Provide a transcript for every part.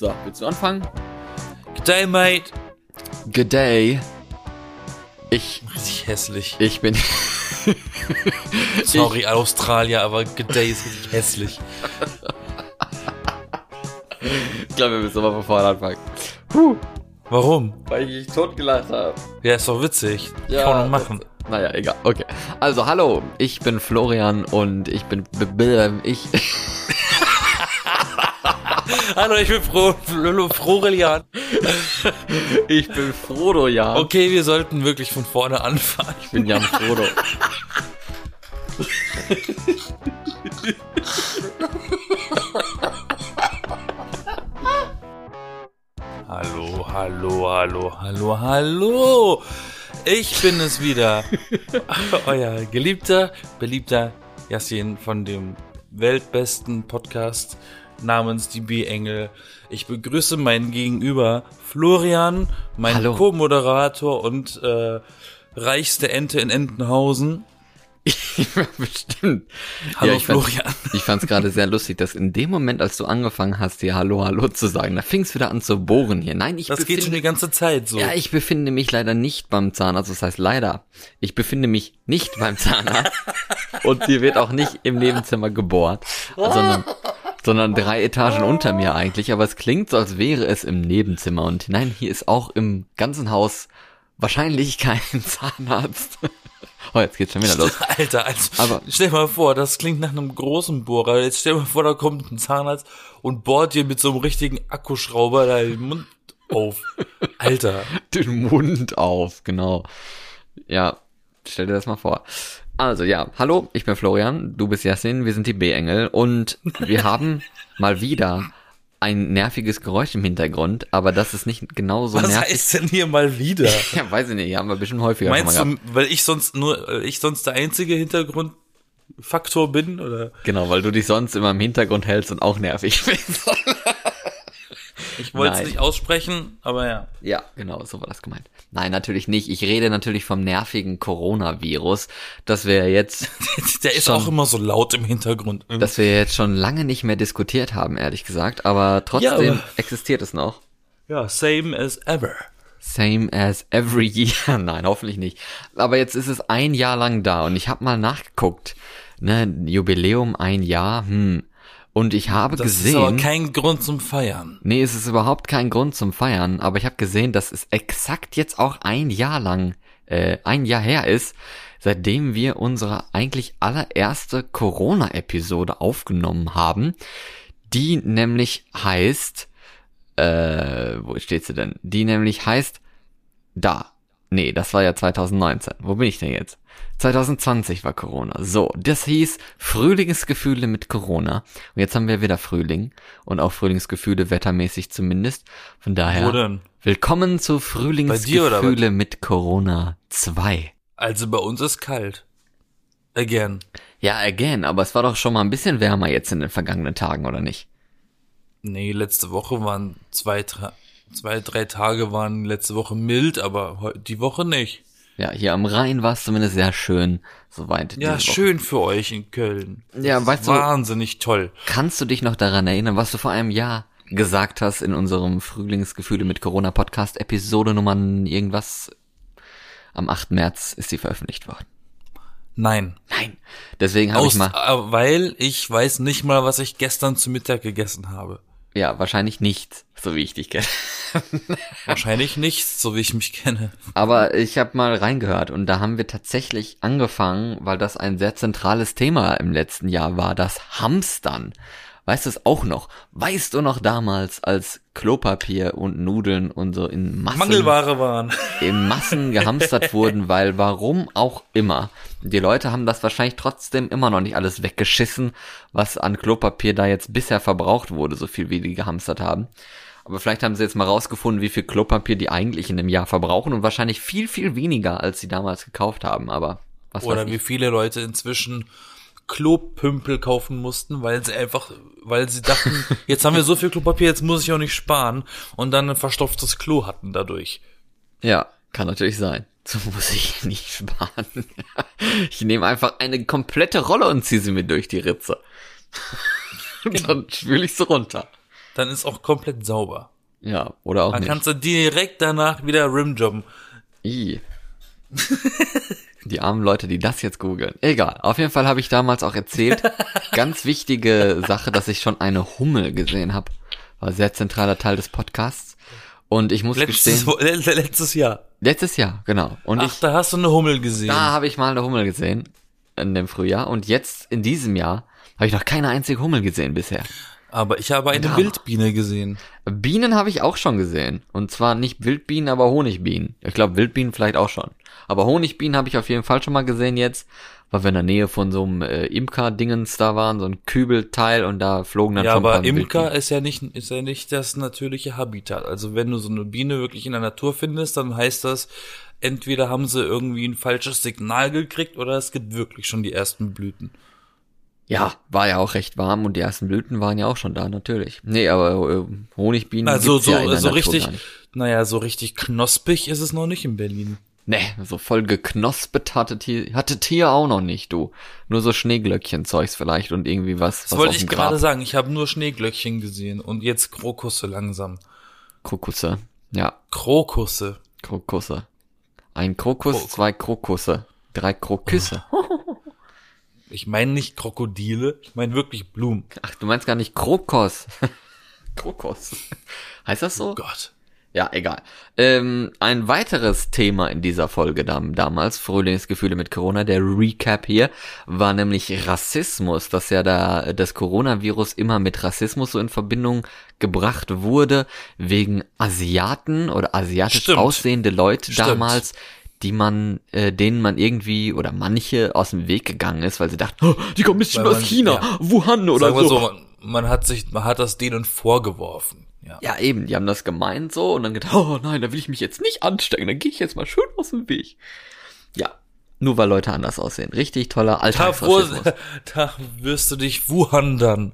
So, willst du anfangen? Good day, mate. Good day. Ich, Richtig hässlich. ich bin, Sorry, Australier, aber Good day ist richtig hässlich. ich glaube, wir müssen aber von vorne anfangen. Warum? Weil ich mich totgelacht habe. Ja, ist doch witzig. Kann man machen. Das, naja, egal. Okay. Also, hallo, ich bin Florian und ich bin, ich, Hallo, ich bin Fro Fro Florian. ich bin Frodo, ja. Okay, wir sollten wirklich von vorne anfangen. Ich bin Jan Frodo. Hallo, hallo, hallo, hallo, hallo. Ich bin es wieder. Euer geliebter, beliebter Yassin von dem weltbesten Podcast namens Die B-Engel. Ich begrüße meinen Gegenüber Florian, mein. Co-Moderator und äh, reichste Ente in Entenhausen. Bestimmt. Hallo, ich fand's- Florian. Ich fand's gerade sehr lustig, dass in dem Moment, als du angefangen hast, hier Hallo, Hallo zu sagen, da fing's wieder an zu bohren hier. Nein, ich Das geht schon befinde, die ganze Zeit so. ja, ich befinde mich leider nicht beim Zahnarzt. Das heißt leider. Ich befinde mich nicht beim Zahnarzt. und hier wird auch nicht im Nebenzimmer gebohrt, sondern, sondern drei Etagen unter mir eigentlich. Aber es klingt so, als wäre es im Nebenzimmer. Und nein, hier ist auch im ganzen Haus wahrscheinlich kein Zahnarzt. oh, jetzt geht's schon wieder los. Alter, also Aber- stell dir mal vor, das klingt nach einem großen Bohrer. Jetzt stell dir mal vor, da kommt ein Zahnarzt und bohrt dir mit so einem richtigen Akkuschrauber da den Mund auf. Alter. den Mund auf, genau. Ja, stell dir das mal vor. Also ja, hallo, ich bin Florian, du bist Yassin, wir sind die B-Engel und wir haben mal wieder ein nerviges Geräusch im Hintergrund, aber das ist nicht genauso Was nervig. heißt denn hier mal wieder? Ja, weiß ich nicht, haben wir bestimmt häufiger Meinst du, weil ich sonst nur, äh, ich sonst der einzige Hintergrundfaktor bin, oder? Genau, weil du dich sonst immer im Hintergrund hältst und auch nervig bist. Ich wollte es nicht aussprechen, aber ja. Ja, genau, so war das gemeint. Nein, natürlich nicht. Ich rede natürlich vom nervigen Coronavirus, das wir jetzt Der ist Schon. auch immer so laut im Hintergrund. das wir jetzt schon lange nicht mehr diskutiert haben, ehrlich gesagt, aber trotzdem Ja, aber- existiert es noch. Ja, same as ever. Same as every year. Nein, hoffentlich nicht. Aber jetzt ist es ein Jahr lang da und ich habe mal nachgeguckt. Ne, Jubiläum ein Jahr, hm. Und ich habe Das gesehen. ist aber kein Grund zum Feiern. Nee, es ist überhaupt kein Grund zum Feiern, aber ich habe gesehen, dass es exakt jetzt auch ein Jahr lang, äh, ein Jahr her ist, seitdem wir unsere eigentlich allererste Corona-Episode aufgenommen haben, die nämlich heißt, äh, wo steht sie denn? Die nämlich heißt, da. Nee, das war ja 2019. Wo bin ich denn jetzt? 2020 war Corona. So, das hieß Frühlingsgefühle mit Corona. Und jetzt haben wir wieder Frühling und auch Frühlingsgefühle wettermäßig zumindest. Von daher, Wo denn? willkommen zu Frühlingsgefühle mit Corona 2. Also bei uns ist kalt. Again. Ja, again, aber es war doch schon mal ein bisschen wärmer jetzt in den vergangenen Tagen, oder nicht? Nee, letzte Woche waren zwei, drei, zwei, drei Tage waren letzte Woche mild, aber die Woche nicht. Ja, hier am Rhein war es zumindest sehr schön, soweit. Ja, schön für euch in Köln. Ja, weißt du, Wahnsinnig toll. Kannst du dich noch daran erinnern, was du vor einem Jahr gesagt hast in unserem Frühlingsgefühle mit Corona Podcast Episode Nummer irgendwas? Am 8. März ist sie veröffentlicht worden. Nein. Nein. Deswegen habe ich mal, äh, weil ich weiß nicht mal, was ich gestern zu Mittag gegessen habe. Ja, wahrscheinlich nicht, so wie ich dich kenne. Wahrscheinlich nichts, so wie ich mich kenne. Aber ich habe mal reingehört und da haben wir tatsächlich angefangen, weil das ein sehr zentrales Thema im letzten Jahr war, das Hamstern. Weißt du es auch noch? Weißt du noch damals, als Klopapier und Nudeln und so in Massen Mangelware waren. in Massen gehamstert wurden, weil warum auch immer. Die Leute haben das wahrscheinlich trotzdem immer noch nicht alles weggeschissen, was an Klopapier da jetzt bisher verbraucht wurde, so viel wie die gehamstert haben. Aber vielleicht haben sie jetzt mal rausgefunden, wie viel Klopapier die eigentlich in einem Jahr verbrauchen und wahrscheinlich viel, viel weniger, als sie damals gekauft haben, aber was Oder wie viele Leute inzwischen Klopümpel kaufen mussten, weil sie einfach, weil sie dachten, jetzt haben wir so viel Klopapier, jetzt muss ich auch nicht sparen und dann ein verstopftes Klo hatten dadurch. Ja, kann natürlich sein. So muss ich nicht sparen. Ich nehme einfach eine komplette Rolle und ziehe sie mir durch die Ritze. Und dann spüle ich sie runter. dann ist auch komplett sauber. Ja, oder auch Dann nicht. kannst du direkt danach wieder rimjobben. I. Die armen Leute, die das jetzt googeln. Egal. Auf jeden Fall habe ich damals auch erzählt, ganz wichtige Sache, dass ich schon eine Hummel gesehen habe. War sehr zentraler Teil des Podcasts. Und ich muss Letztes, gestehen, le- letztes Jahr. letztes Jahr, genau. Und Ach, ich, da hast du eine Hummel gesehen. da habe ich mal eine Hummel gesehen in dem Frühjahr. Und jetzt in diesem Jahr habe ich noch keine einzige Hummel gesehen bisher. Aber ich habe eine Da. Wildbiene gesehen. Bienen habe ich auch schon gesehen. Und zwar nicht Wildbienen, aber Honigbienen. Ich glaube, Wildbienen vielleicht auch schon. Aber Honigbienen habe ich auf jeden Fall schon mal gesehen jetzt, weil wir in der Nähe von so einem äh, Imker-Dingens da waren, so ein Kübelteil und da flogen dann Ja, schon ein aber paar Imker Wildbienen. ist ja nicht, ist ja nicht das natürliche Habitat. Also wenn du so eine Biene wirklich in der Natur findest, dann heißt das, entweder haben sie irgendwie ein falsches Signal gekriegt oder es gibt wirklich schon die ersten Blüten. Ja, war ja auch recht warm und die ersten Blüten waren ja auch schon da, natürlich. Nee, aber äh, Honigbienen Also gibt's so, ja in der so Natur richtig, naja, so richtig knospig ist es noch nicht in Berlin. Nee, so voll geknospet hatte Tier, hatte Tier auch noch nicht, du. Nur so Schneeglöckchen-Zeugs vielleicht und irgendwie was, Das was wollte ich gerade sagen. Ich habe nur Schneeglöckchen gesehen und jetzt Krokusse langsam. Krokusse. Ja, Krokusse. Krokusse. Ein Krokus, Krok- zwei Krokusse, drei Kroküsse. Ich meine nicht Krokodile, ich meine wirklich Blumen. Ach, du meinst gar nicht Krokos. Krokos. Heißt das so? Oh Gott. Ja, egal. Ähm, ein weiteres Thema in dieser Folge dam damals, Frühlingsgefühle mit Corona, der Recap hier, war nämlich Rassismus, dass ja da das Coronavirus immer mit Rassismus so in Verbindung gebracht wurde, wegen Asiaten oder asiatisch Stimmt. aussehende Leute Stimmt. damals, die man, äh, denen man irgendwie oder manche aus dem Weg gegangen ist, weil sie dachten, oh, die kommen bestimmt aus China, ja. Wuhan oder so. so, man, hat sich, man hat das denen vorgeworfen. Ja. Ja, eben, die haben das gemeint so und dann gedacht, oh nein, da will ich mich jetzt nicht anstecken, dann gehe ich jetzt mal schön aus dem Weg. Ja, nur weil Leute anders aussehen. Richtig toller Da, wo, Alltagsrassismus. da wirst du dich wuhandern.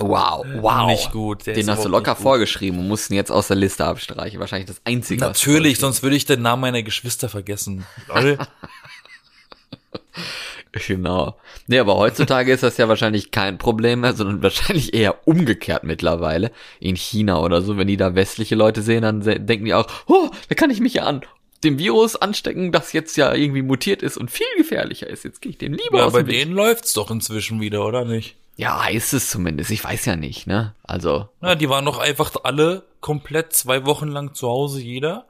Wow, wow. Nicht gut, der Den hast du locker vorgeschrieben und mussten jetzt aus der Liste abstreichen. Wahrscheinlich das Einzige. Natürlich, sonst würde ich den Namen meiner Geschwister vergessen. Genau. Nee, aber heutzutage ist das ja wahrscheinlich kein Problem mehr, sondern wahrscheinlich eher umgekehrt mittlerweile. In China oder so, wenn die da westliche Leute sehen, dann denken die auch, oh, da kann ich mich ja an dem Virus anstecken, das jetzt ja irgendwie mutiert ist und viel gefährlicher ist. Jetzt gehe ich dem lieber ja, aus bei denen läuft's doch inzwischen wieder, oder nicht? Ja, heißt es zumindest. Ich weiß ja nicht, ne? Also, Ja, die waren doch einfach alle komplett zwei Wochen lang zu Hause, jeder.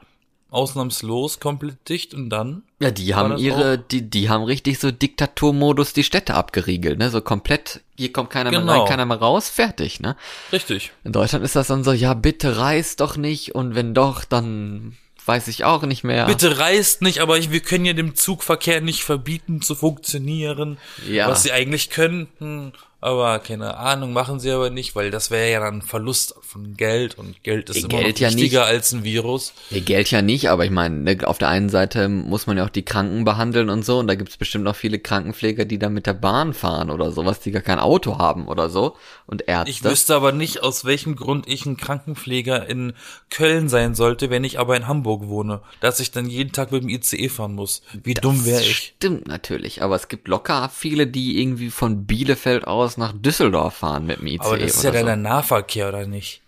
Ausnahmslos, komplett dicht und dann. ja, die haben ihre, die, die haben richtig so Diktaturmodus die Städte abgeriegelt, ne? So komplett, hier kommt keiner mehr Genau. rein, keiner mehr raus, fertig, ne? Richtig. In Deutschland ist das dann so, ja, bitte reist doch nicht und wenn doch, dann weiß ich auch nicht mehr. Bitte reist nicht, aber ich, wir können ja dem Zugverkehr nicht verbieten zu funktionieren, Ja. was sie eigentlich könnten. Aber keine Ahnung, machen sie aber nicht, weil das wäre ja dann ein Verlust von Geld und Geld ist Äh, immer Geld noch ja nicht. wichtiger als ein Virus. Nee, Geld ja nicht, aber ich meine, ne, auf der einen Seite muss man ja auch die Kranken behandeln und so und da gibt's bestimmt noch viele Krankenpfleger, die da mit der Bahn fahren oder sowas, die gar kein Auto haben oder so und Ärzte. Ich wüsste aber nicht, aus welchem Grund ich ein Krankenpfleger in Köln sein sollte, wenn ich aber in Hamburg wohne, dass ich dann jeden Tag mit dem ICE fahren muss. Wie dumm wäre ich? Stimmt natürlich, aber es gibt locker viele, die irgendwie von Bielefeld aus nach Düsseldorf fahren mit dem ICE Aber das ist ja dann der so. Nahverkehr, oder nicht?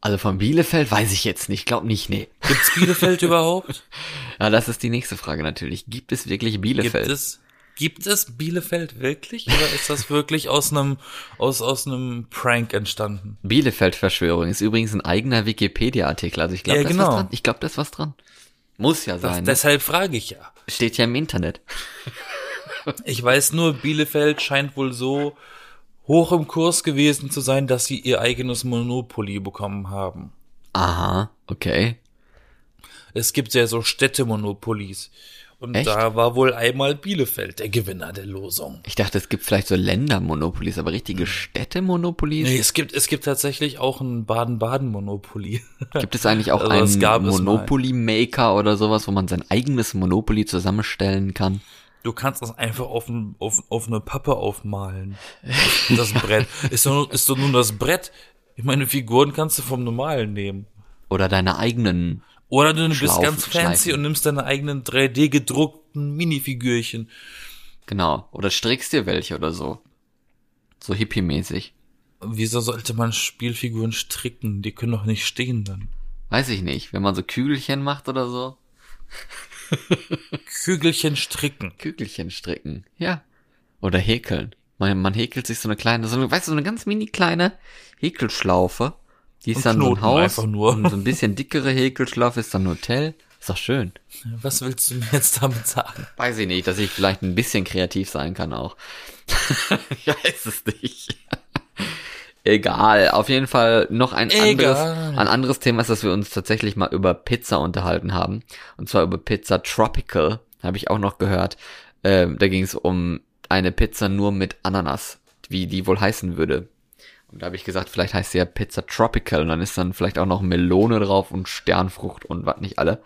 Also von Bielefeld weiß ich jetzt nicht, glaub nicht, nee. Gibt's Bielefeld überhaupt? Ja, das ist die nächste Frage natürlich. Gibt es wirklich Bielefeld? Gibt es, gibt es Bielefeld wirklich? Oder ist das wirklich aus einem, aus, aus einem Prank entstanden? Bielefeld-Verschwörung ist übrigens ein eigener Wikipedia-Artikel. Also ich glaube, Ja, da ist genau. was dran. Ich glaube, da ist was dran. Muss ja Das, sein. ne? deshalb frage ich ja. Steht ja im Internet. Ich weiß nur, Bielefeld scheint wohl so hoch im Kurs gewesen zu sein, dass sie ihr eigenes Monopoly bekommen haben. Aha, okay. Es gibt ja so Städtemonopolies. Und Echt? da war wohl einmal Bielefeld der Gewinner der Losung. Ich dachte, es gibt vielleicht so Ländermonopolies, aber richtige Städtemonopolies? Nee, es gibt, es gibt tatsächlich auch ein Baden-Baden-Monopoly. Gibt es eigentlich auch Also, einen. Monopoly-Maker oder sowas, wo man sein eigenes Monopoly zusammenstellen kann? Du kannst das einfach auf, ein, auf, auf eine Pappe aufmalen. Das Brett. Ist doch, ist doch nur das Brett. Ich meine, Figuren kannst du vom Normalen nehmen. Oder deine eigenen. Oder du bist ganz fancy Schleifen. und nimmst deine eigenen 3D gedruckten Minifigürchen. Genau. Oder strickst dir welche oder so. So hippie-mäßig. Wieso sollte man Spielfiguren stricken? Die können doch nicht stehen dann. Weiß ich nicht, wenn man so Kügelchen macht oder so. Kügelchen stricken. Kügelchen stricken, ja. Oder häkeln. Man, man häkelt sich so eine kleine, so eine, weißt du, so eine ganz mini kleine Häkelschlaufe. Die ist Und dann so ein Haus. einfach nur. Und so ein bisschen dickere Häkelschlaufe ist dann ein Hotel. Ist doch schön. Was willst du mir jetzt damit sagen? Weiß ich nicht, dass ich vielleicht ein bisschen kreativ sein kann auch. ich weiß es nicht. Egal, auf jeden Fall noch ein Egal. anderes, ein anderes Thema ist, dass wir uns tatsächlich mal über Pizza unterhalten haben. Und zwar über Pizza Tropical, habe ich auch noch gehört. Ähm, da ging es um eine Pizza nur mit Ananas, wie die wohl heißen würde. Und da habe ich gesagt, vielleicht heißt sie ja Pizza Tropical und dann ist dann vielleicht auch noch Melone drauf und Sternfrucht und was nicht alle.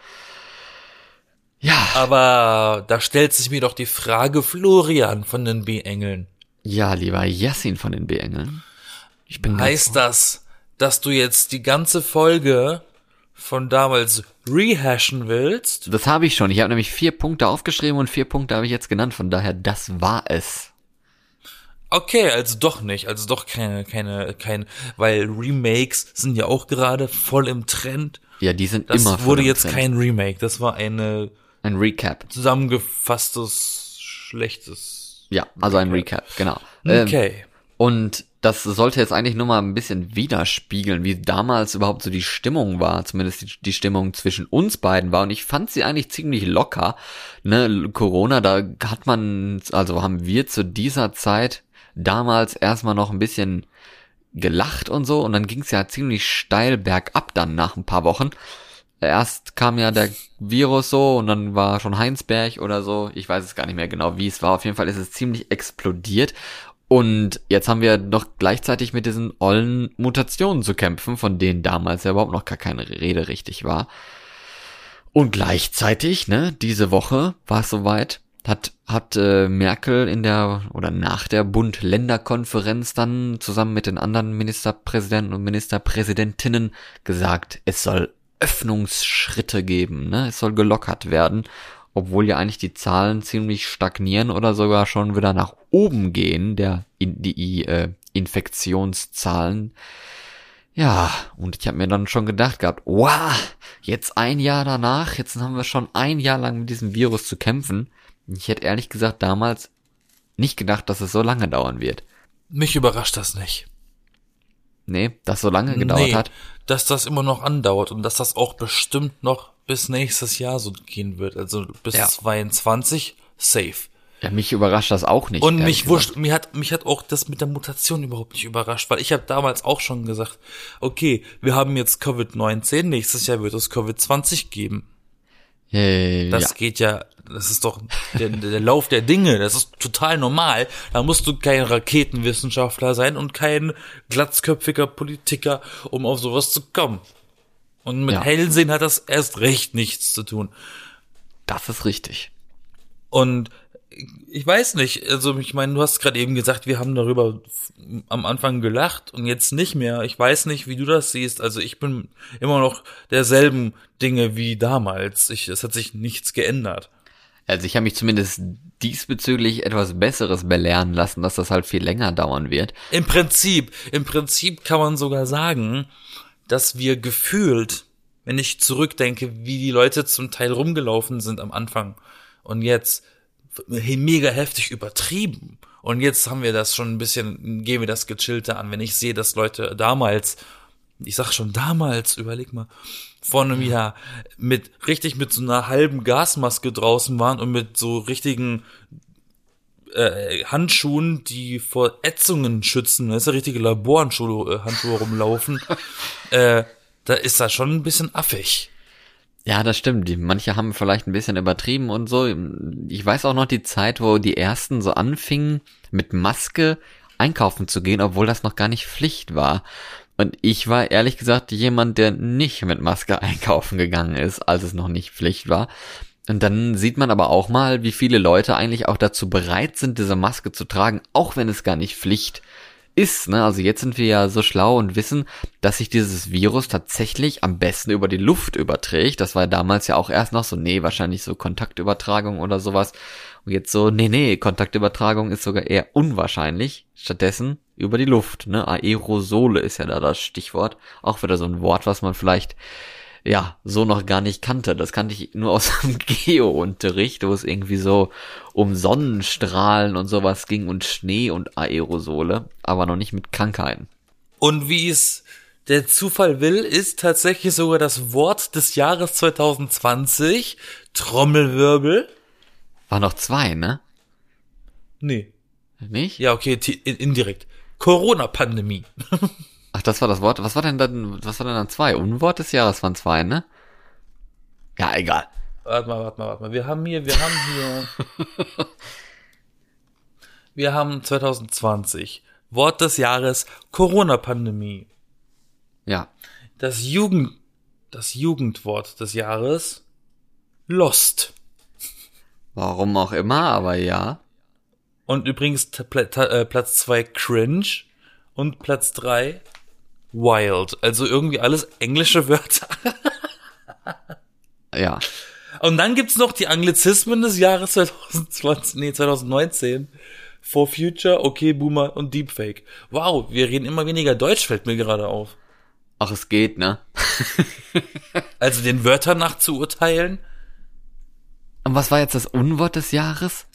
Ja, Aber da stellt sich mir doch die Frage, Florian von den B-Engeln. ja, lieber Yassin von den B-Engeln. Ich bin Heißt das, dass du jetzt die ganze Folge von damals rehashen willst? Das habe ich schon. Ich habe nämlich vier Punkte aufgeschrieben und vier Punkte habe ich jetzt genannt. Von daher, das war es. Okay, also doch nicht, also doch keine, keine, kein, weil Remakes sind ja auch gerade voll im Trend. Ja, die sind Das immer voll wurde jetzt Trend. kein Remake, das war eine ein Recap. zusammengefasstes schlechtes. Ja, also ein Recap, genau. Ähm, Okay. Und das sollte jetzt eigentlich nur mal ein bisschen widerspiegeln, wie damals überhaupt so die Stimmung war, zumindest die, die Stimmung zwischen uns beiden war. Und ich fand sie eigentlich ziemlich locker. Ne, Corona, da hat man, also haben wir zu dieser Zeit damals erstmal noch ein bisschen gelacht und so und dann ging es ja ziemlich steil bergab dann nach ein paar Wochen. Erst kam ja der Virus so und dann war schon Heinsberg oder so. Ich weiß es gar nicht mehr genau, wie es war. Auf jeden Fall ist es ziemlich explodiert. Und jetzt haben wir noch gleichzeitig mit diesen ollen Mutationen zu kämpfen, von denen damals ja überhaupt noch gar keine Rede richtig war. Und gleichzeitig, ne, diese Woche war es soweit, hat, hat äh, Merkel in der oder nach der Bund-Länder-Konferenz dann zusammen mit den anderen Ministerpräsidenten und Ministerpräsidentinnen gesagt, es soll Öffnungsschritte geben, ne? Es soll gelockert werden, obwohl ja eigentlich die Zahlen ziemlich stagnieren oder sogar schon wieder nach oben gehen, der in die äh, Infektionszahlen. Ja, und ich habe mir dann schon gedacht gehabt, wow, jetzt ein Jahr danach, jetzt haben wir schon ein Jahr lang mit diesem Virus zu kämpfen. Ich hätte ehrlich gesagt damals nicht gedacht, dass es so lange dauern wird. Mich überrascht das nicht. Nee, das so lange gedauert hat. dass das immer noch andauert und dass das auch bestimmt noch bis nächstes Jahr so gehen wird. Also bis Ja. 22 safe. Ja, mich überrascht das auch nicht. Und mich wurscht, mich hat, mich hat auch das mit der Mutation überhaupt nicht überrascht, weil ich habe damals auch schon gesagt, okay, wir haben jetzt Covid-19, nächstes Jahr wird es Covid-20 geben. Äh, Das ja. geht ja, das ist doch der, der Lauf der Dinge, das ist total normal. Da musst du kein Raketenwissenschaftler sein und kein glatzköpfiger Politiker, um auf sowas zu kommen. Und mit Ja. Hellsehen hat das erst recht nichts zu tun. das ist richtig. Und ich weiß nicht, also ich meine, du hast gerade eben gesagt, wir haben darüber am Anfang gelacht und jetzt nicht mehr. Ich weiß nicht, wie du das siehst. Also ich bin immer noch derselben Dinge wie damals. Ich, es hat sich nichts geändert. Also ich habe mich zumindest diesbezüglich etwas Besseres belehren lassen, dass das halt viel länger dauern wird. Im Prinzip, im Prinzip kann man sogar sagen, dass wir gefühlt, wenn ich zurückdenke, wie die Leute zum Teil rumgelaufen sind am Anfang und jetzt mega heftig übertrieben. Und jetzt haben wir das schon ein bisschen, gehen wir das gechillter an. Wenn ich sehe, dass Leute damals, ich sag schon damals, überleg mal, vor einem Jahr mit richtig mit so einer halben Gasmaske draußen waren und mit so richtigen äh, Handschuhen, die vor Ätzungen schützen, das ist ja richtige Laborhandschuhe äh, Handschuhe rumlaufen, äh, da ist das schon ein bisschen affig. Ja, das stimmt. Die, manche haben vielleicht ein bisschen übertrieben und so. Ich weiß auch noch die Zeit, wo die ersten so anfingen, mit Maske einkaufen zu gehen, obwohl das noch gar nicht Pflicht war. Und ich war ehrlich gesagt jemand, der nicht mit Maske einkaufen gegangen ist, als es noch nicht Pflicht war. Und dann sieht man aber auch mal, wie viele Leute eigentlich auch dazu bereit sind, diese Maske zu tragen, auch wenn es gar nicht Pflicht ist. Ne? Also jetzt sind wir ja so schlau und wissen, dass sich dieses Virus tatsächlich am besten über die Luft überträgt. Das war damals ja auch erst noch so, nee, wahrscheinlich so Kontaktübertragung oder sowas. Und jetzt so, nee, nee, Kontaktübertragung ist sogar eher unwahrscheinlich. Stattdessen über die Luft, ne? Aerosole ist ja da das Stichwort. Auch wieder so ein Wort, was man vielleicht ja, so noch gar nicht kannte. Das kannte ich nur aus dem Geo-Unterricht, wo es irgendwie so um Sonnenstrahlen und sowas ging und Schnee und Aerosole, aber noch nicht mit Krankheiten. Und wie es der Zufall will, ist tatsächlich sogar das Wort des Jahres 2020 Trommelwirbel. War noch zwei, ne? Nee. Nicht? Ja, okay, indirekt. Corona-Pandemie. Ach, das war das Wort. Was war denn dann, was war denn dann zwei? Unwort des Jahres waren zwei, ne? Ja, egal. Warte mal, warte mal, warte mal. Wir haben hier, wir haben hier. wir haben 2020. Wort des Jahres Corona-Pandemie. Ja. Das Jugend, das Jugendwort des Jahres Lost. Warum auch immer, aber ja. Und übrigens äh, Platz zwei Cringe und Platz drei Wild. Also irgendwie alles englische Wörter. ja. Und dann gibt's noch die Anglizismen des Jahres 2020, nee, 2019. For Future, Okay Boomer und Deepfake. Wow, wir reden immer weniger Deutsch, fällt mir gerade auf. Ach, es geht, ne? also den Wörtern nach zu urteilen. Und was war jetzt das Unwort des Jahres?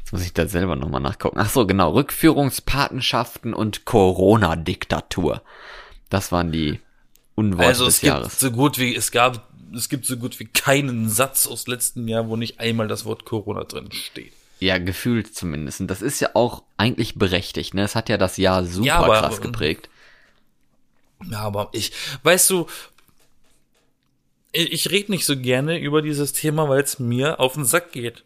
Jetzt muss ich da selber nochmal nachgucken. Ach so, genau. Rückführungspatenschaften und Corona-Diktatur. Das waren die Unworte also des Jahres. Gibt so gut wie, es gab, es gibt so gut wie keinen Satz aus letzten Jahr, wo nicht einmal das Wort Corona drin steht. Ja, gefühlt zumindest. Und das ist ja auch eigentlich berechtigt, ne? Es hat ja das Jahr super ja, aber, krass geprägt. Ja, aber ich, weißt du, ich, ich rede nicht so gerne über dieses Thema, weil es mir auf den Sack geht.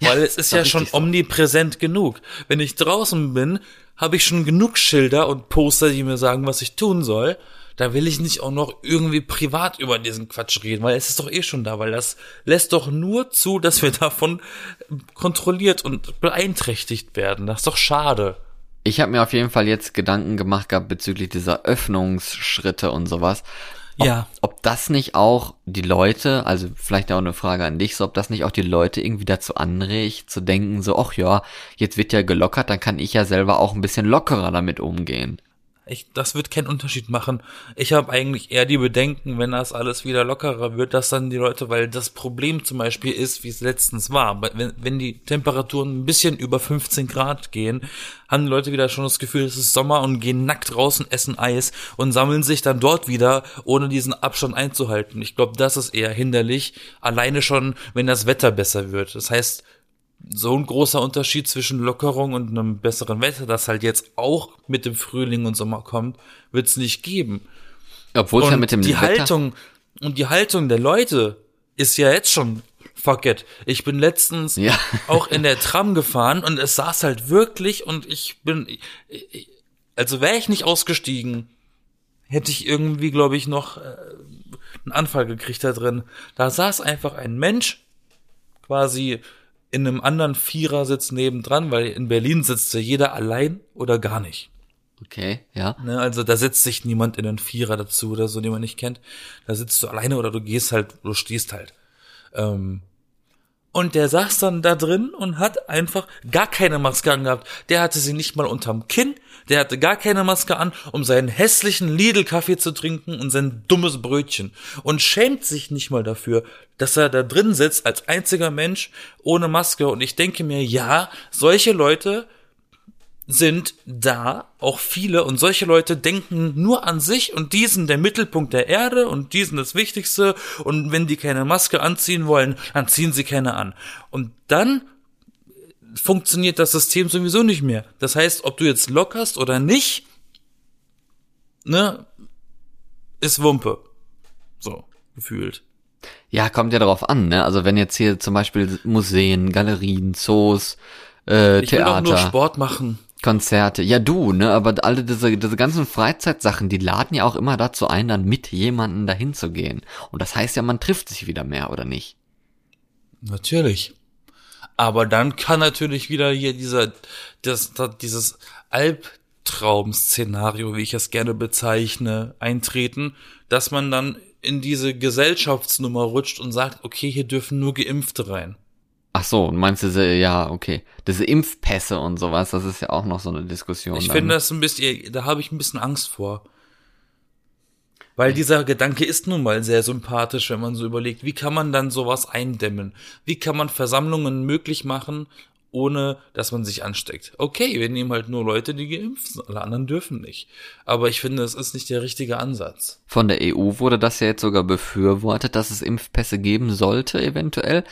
Weil ja, es ist ja schon so. omnipräsent genug. Wenn ich draußen bin, habe ich schon genug Schilder und Poster, die mir sagen, was ich tun soll. Da will ich nicht auch noch irgendwie privat über diesen Quatsch reden, weil es ist doch eh schon da, weil das lässt doch nur zu, dass wir davon kontrolliert und beeinträchtigt werden. Das ist doch schade. Ich habe mir auf jeden Fall jetzt Gedanken gemacht gehabt bezüglich dieser Öffnungsschritte und sowas. Ob, ja. Ob das nicht auch die Leute, also vielleicht auch eine Frage an dich, so ob das nicht auch die Leute irgendwie dazu anregt, zu denken, so, ach ja, jetzt wird ja gelockert, dann kann ich ja selber auch ein bisschen lockerer damit umgehen. Ich, das wird keinen Unterschied machen. Ich habe eigentlich eher die Bedenken, wenn das alles wieder lockerer wird, dass dann die Leute, weil das Problem zum Beispiel ist, wie es letztens war, wenn, wenn die Temperaturen ein bisschen über 15 Grad gehen, haben die Leute wieder schon das Gefühl, es ist Sommer und gehen nackt draußen, essen Eis und sammeln sich dann dort wieder, ohne diesen Abstand einzuhalten. Ich glaube, das ist eher hinderlich, alleine schon, wenn das Wetter besser wird. Das heißt, so ein großer Unterschied zwischen Lockerung und einem besseren Wetter, das halt jetzt auch mit dem Frühling und Sommer kommt, wird es nicht geben. Obwohl ja mit dem die Wetter Haltung und die Haltung der Leute ist ja jetzt schon fuck it. Ich bin letztens ja. auch in der Tram gefahren und es saß halt wirklich und ich bin also wäre ich nicht ausgestiegen, hätte ich irgendwie glaube ich noch äh, einen Anfall gekriegt da drin. Da saß einfach ein Mensch quasi in einem anderen Vierersitz nebendran, weil in Berlin sitzt ja jeder allein oder gar nicht. Okay, ja. Ne, also da setzt sich niemand in einen Vierer dazu oder so, den man nicht kennt. Da sitzt du alleine oder du gehst halt, du stehst halt. Ähm, und der saß dann da drin und hat einfach gar keine Maske angehabt. Der hatte sie nicht mal unterm Kinn. Der hatte gar keine Maske an, um seinen hässlichen Lidl-Kaffee zu trinken und sein dummes Brötchen. Und schämt sich nicht mal dafür, dass er da drin sitzt als einziger Mensch ohne Maske. Und ich denke mir, ja, solche Leute sind da auch viele und solche Leute denken nur an sich und die sind der Mittelpunkt der Erde und die sind das Wichtigste und wenn die keine Maske anziehen wollen, dann ziehen sie keine an. Und dann funktioniert das System sowieso nicht mehr. Das heißt, ob du jetzt lockerst oder nicht, ne, ist Wumpe. So, gefühlt. Ja, kommt ja darauf an, ne? Also wenn jetzt hier zum Beispiel Museen, Galerien, Zoos, äh, ich Theater. Ich will doch nur Sport machen. Konzerte. Ja, du, ne, aber alle diese, diese ganzen Freizeitsachen, die laden ja auch immer dazu ein, dann mit jemandem dahin zu gehen. Und das heißt ja, man trifft sich wieder mehr, oder nicht? Natürlich. Aber dann kann natürlich wieder hier dieser, das, das dieses Albtraum-Szenario, wie ich es gerne bezeichne, eintreten, dass man dann in diese Gesellschaftsnummer rutscht und sagt, okay, hier dürfen nur Geimpfte rein. Ach so, meinst du, ja, okay. Diese Impfpässe und sowas, das ist ja auch noch so eine Diskussion. Ich dann. finde das ein bisschen, da habe ich ein bisschen Angst vor. Weil dieser Gedanke ist nun mal sehr sympathisch, wenn man so überlegt, wie kann man dann sowas eindämmen? Wie kann man Versammlungen möglich machen, ohne dass man sich ansteckt? Okay, wir nehmen halt nur Leute, die geimpft sind, alle anderen dürfen nicht. Aber ich finde, das ist nicht der richtige Ansatz. Von der EU wurde das ja jetzt sogar befürwortet, dass es Impfpässe geben sollte, eventuell.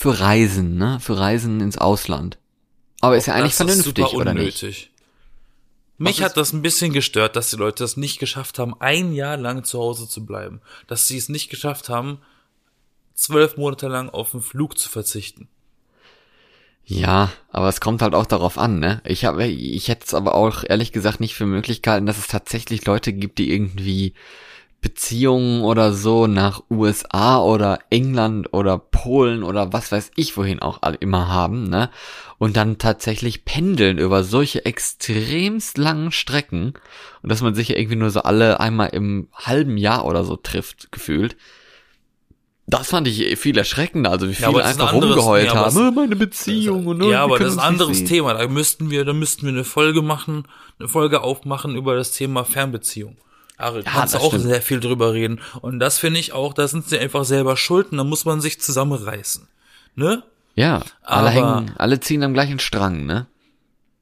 Für Reisen, ne? Für Reisen ins Ausland. Aber ist ja eigentlich das vernünftig, ist super oder nicht? unnötig. Mich hat das ein bisschen gestört, dass die Leute es nicht geschafft haben, ein Jahr lang zu Hause zu bleiben. Dass sie es nicht geschafft haben, zwölf Monate lang auf den Flug zu verzichten. Ja, aber es kommt halt auch darauf an, ne? Ich habe, ich hätte es aber auch ehrlich gesagt nicht für Möglichkeiten, dass es tatsächlich Leute gibt, die irgendwie Beziehungen oder so nach USA oder England oder Polen oder was weiß ich wohin auch immer haben, ne? Und dann tatsächlich pendeln über solche extremst langen Strecken und dass man sich ja irgendwie nur so alle einmal im halben Jahr oder so trifft, gefühlt. Das fand ich viel erschreckender, also wie viele ein einfach anderes- rumgeheult ja, haben, es- "Äh, meine Beziehung und ja, aber das ist ein anderes sehen." Thema. Da müssten wir, da müssten wir eine Folge machen, eine Folge aufmachen über das Thema Fernbeziehung. Ari, kannst du auch stimmt. sehr viel drüber reden. Und das finde ich auch, da sind sie einfach selber schuld und da muss man sich zusammenreißen. Ne? Ja, alle Aber- hängen, alle ziehen am gleichen Strang, ne?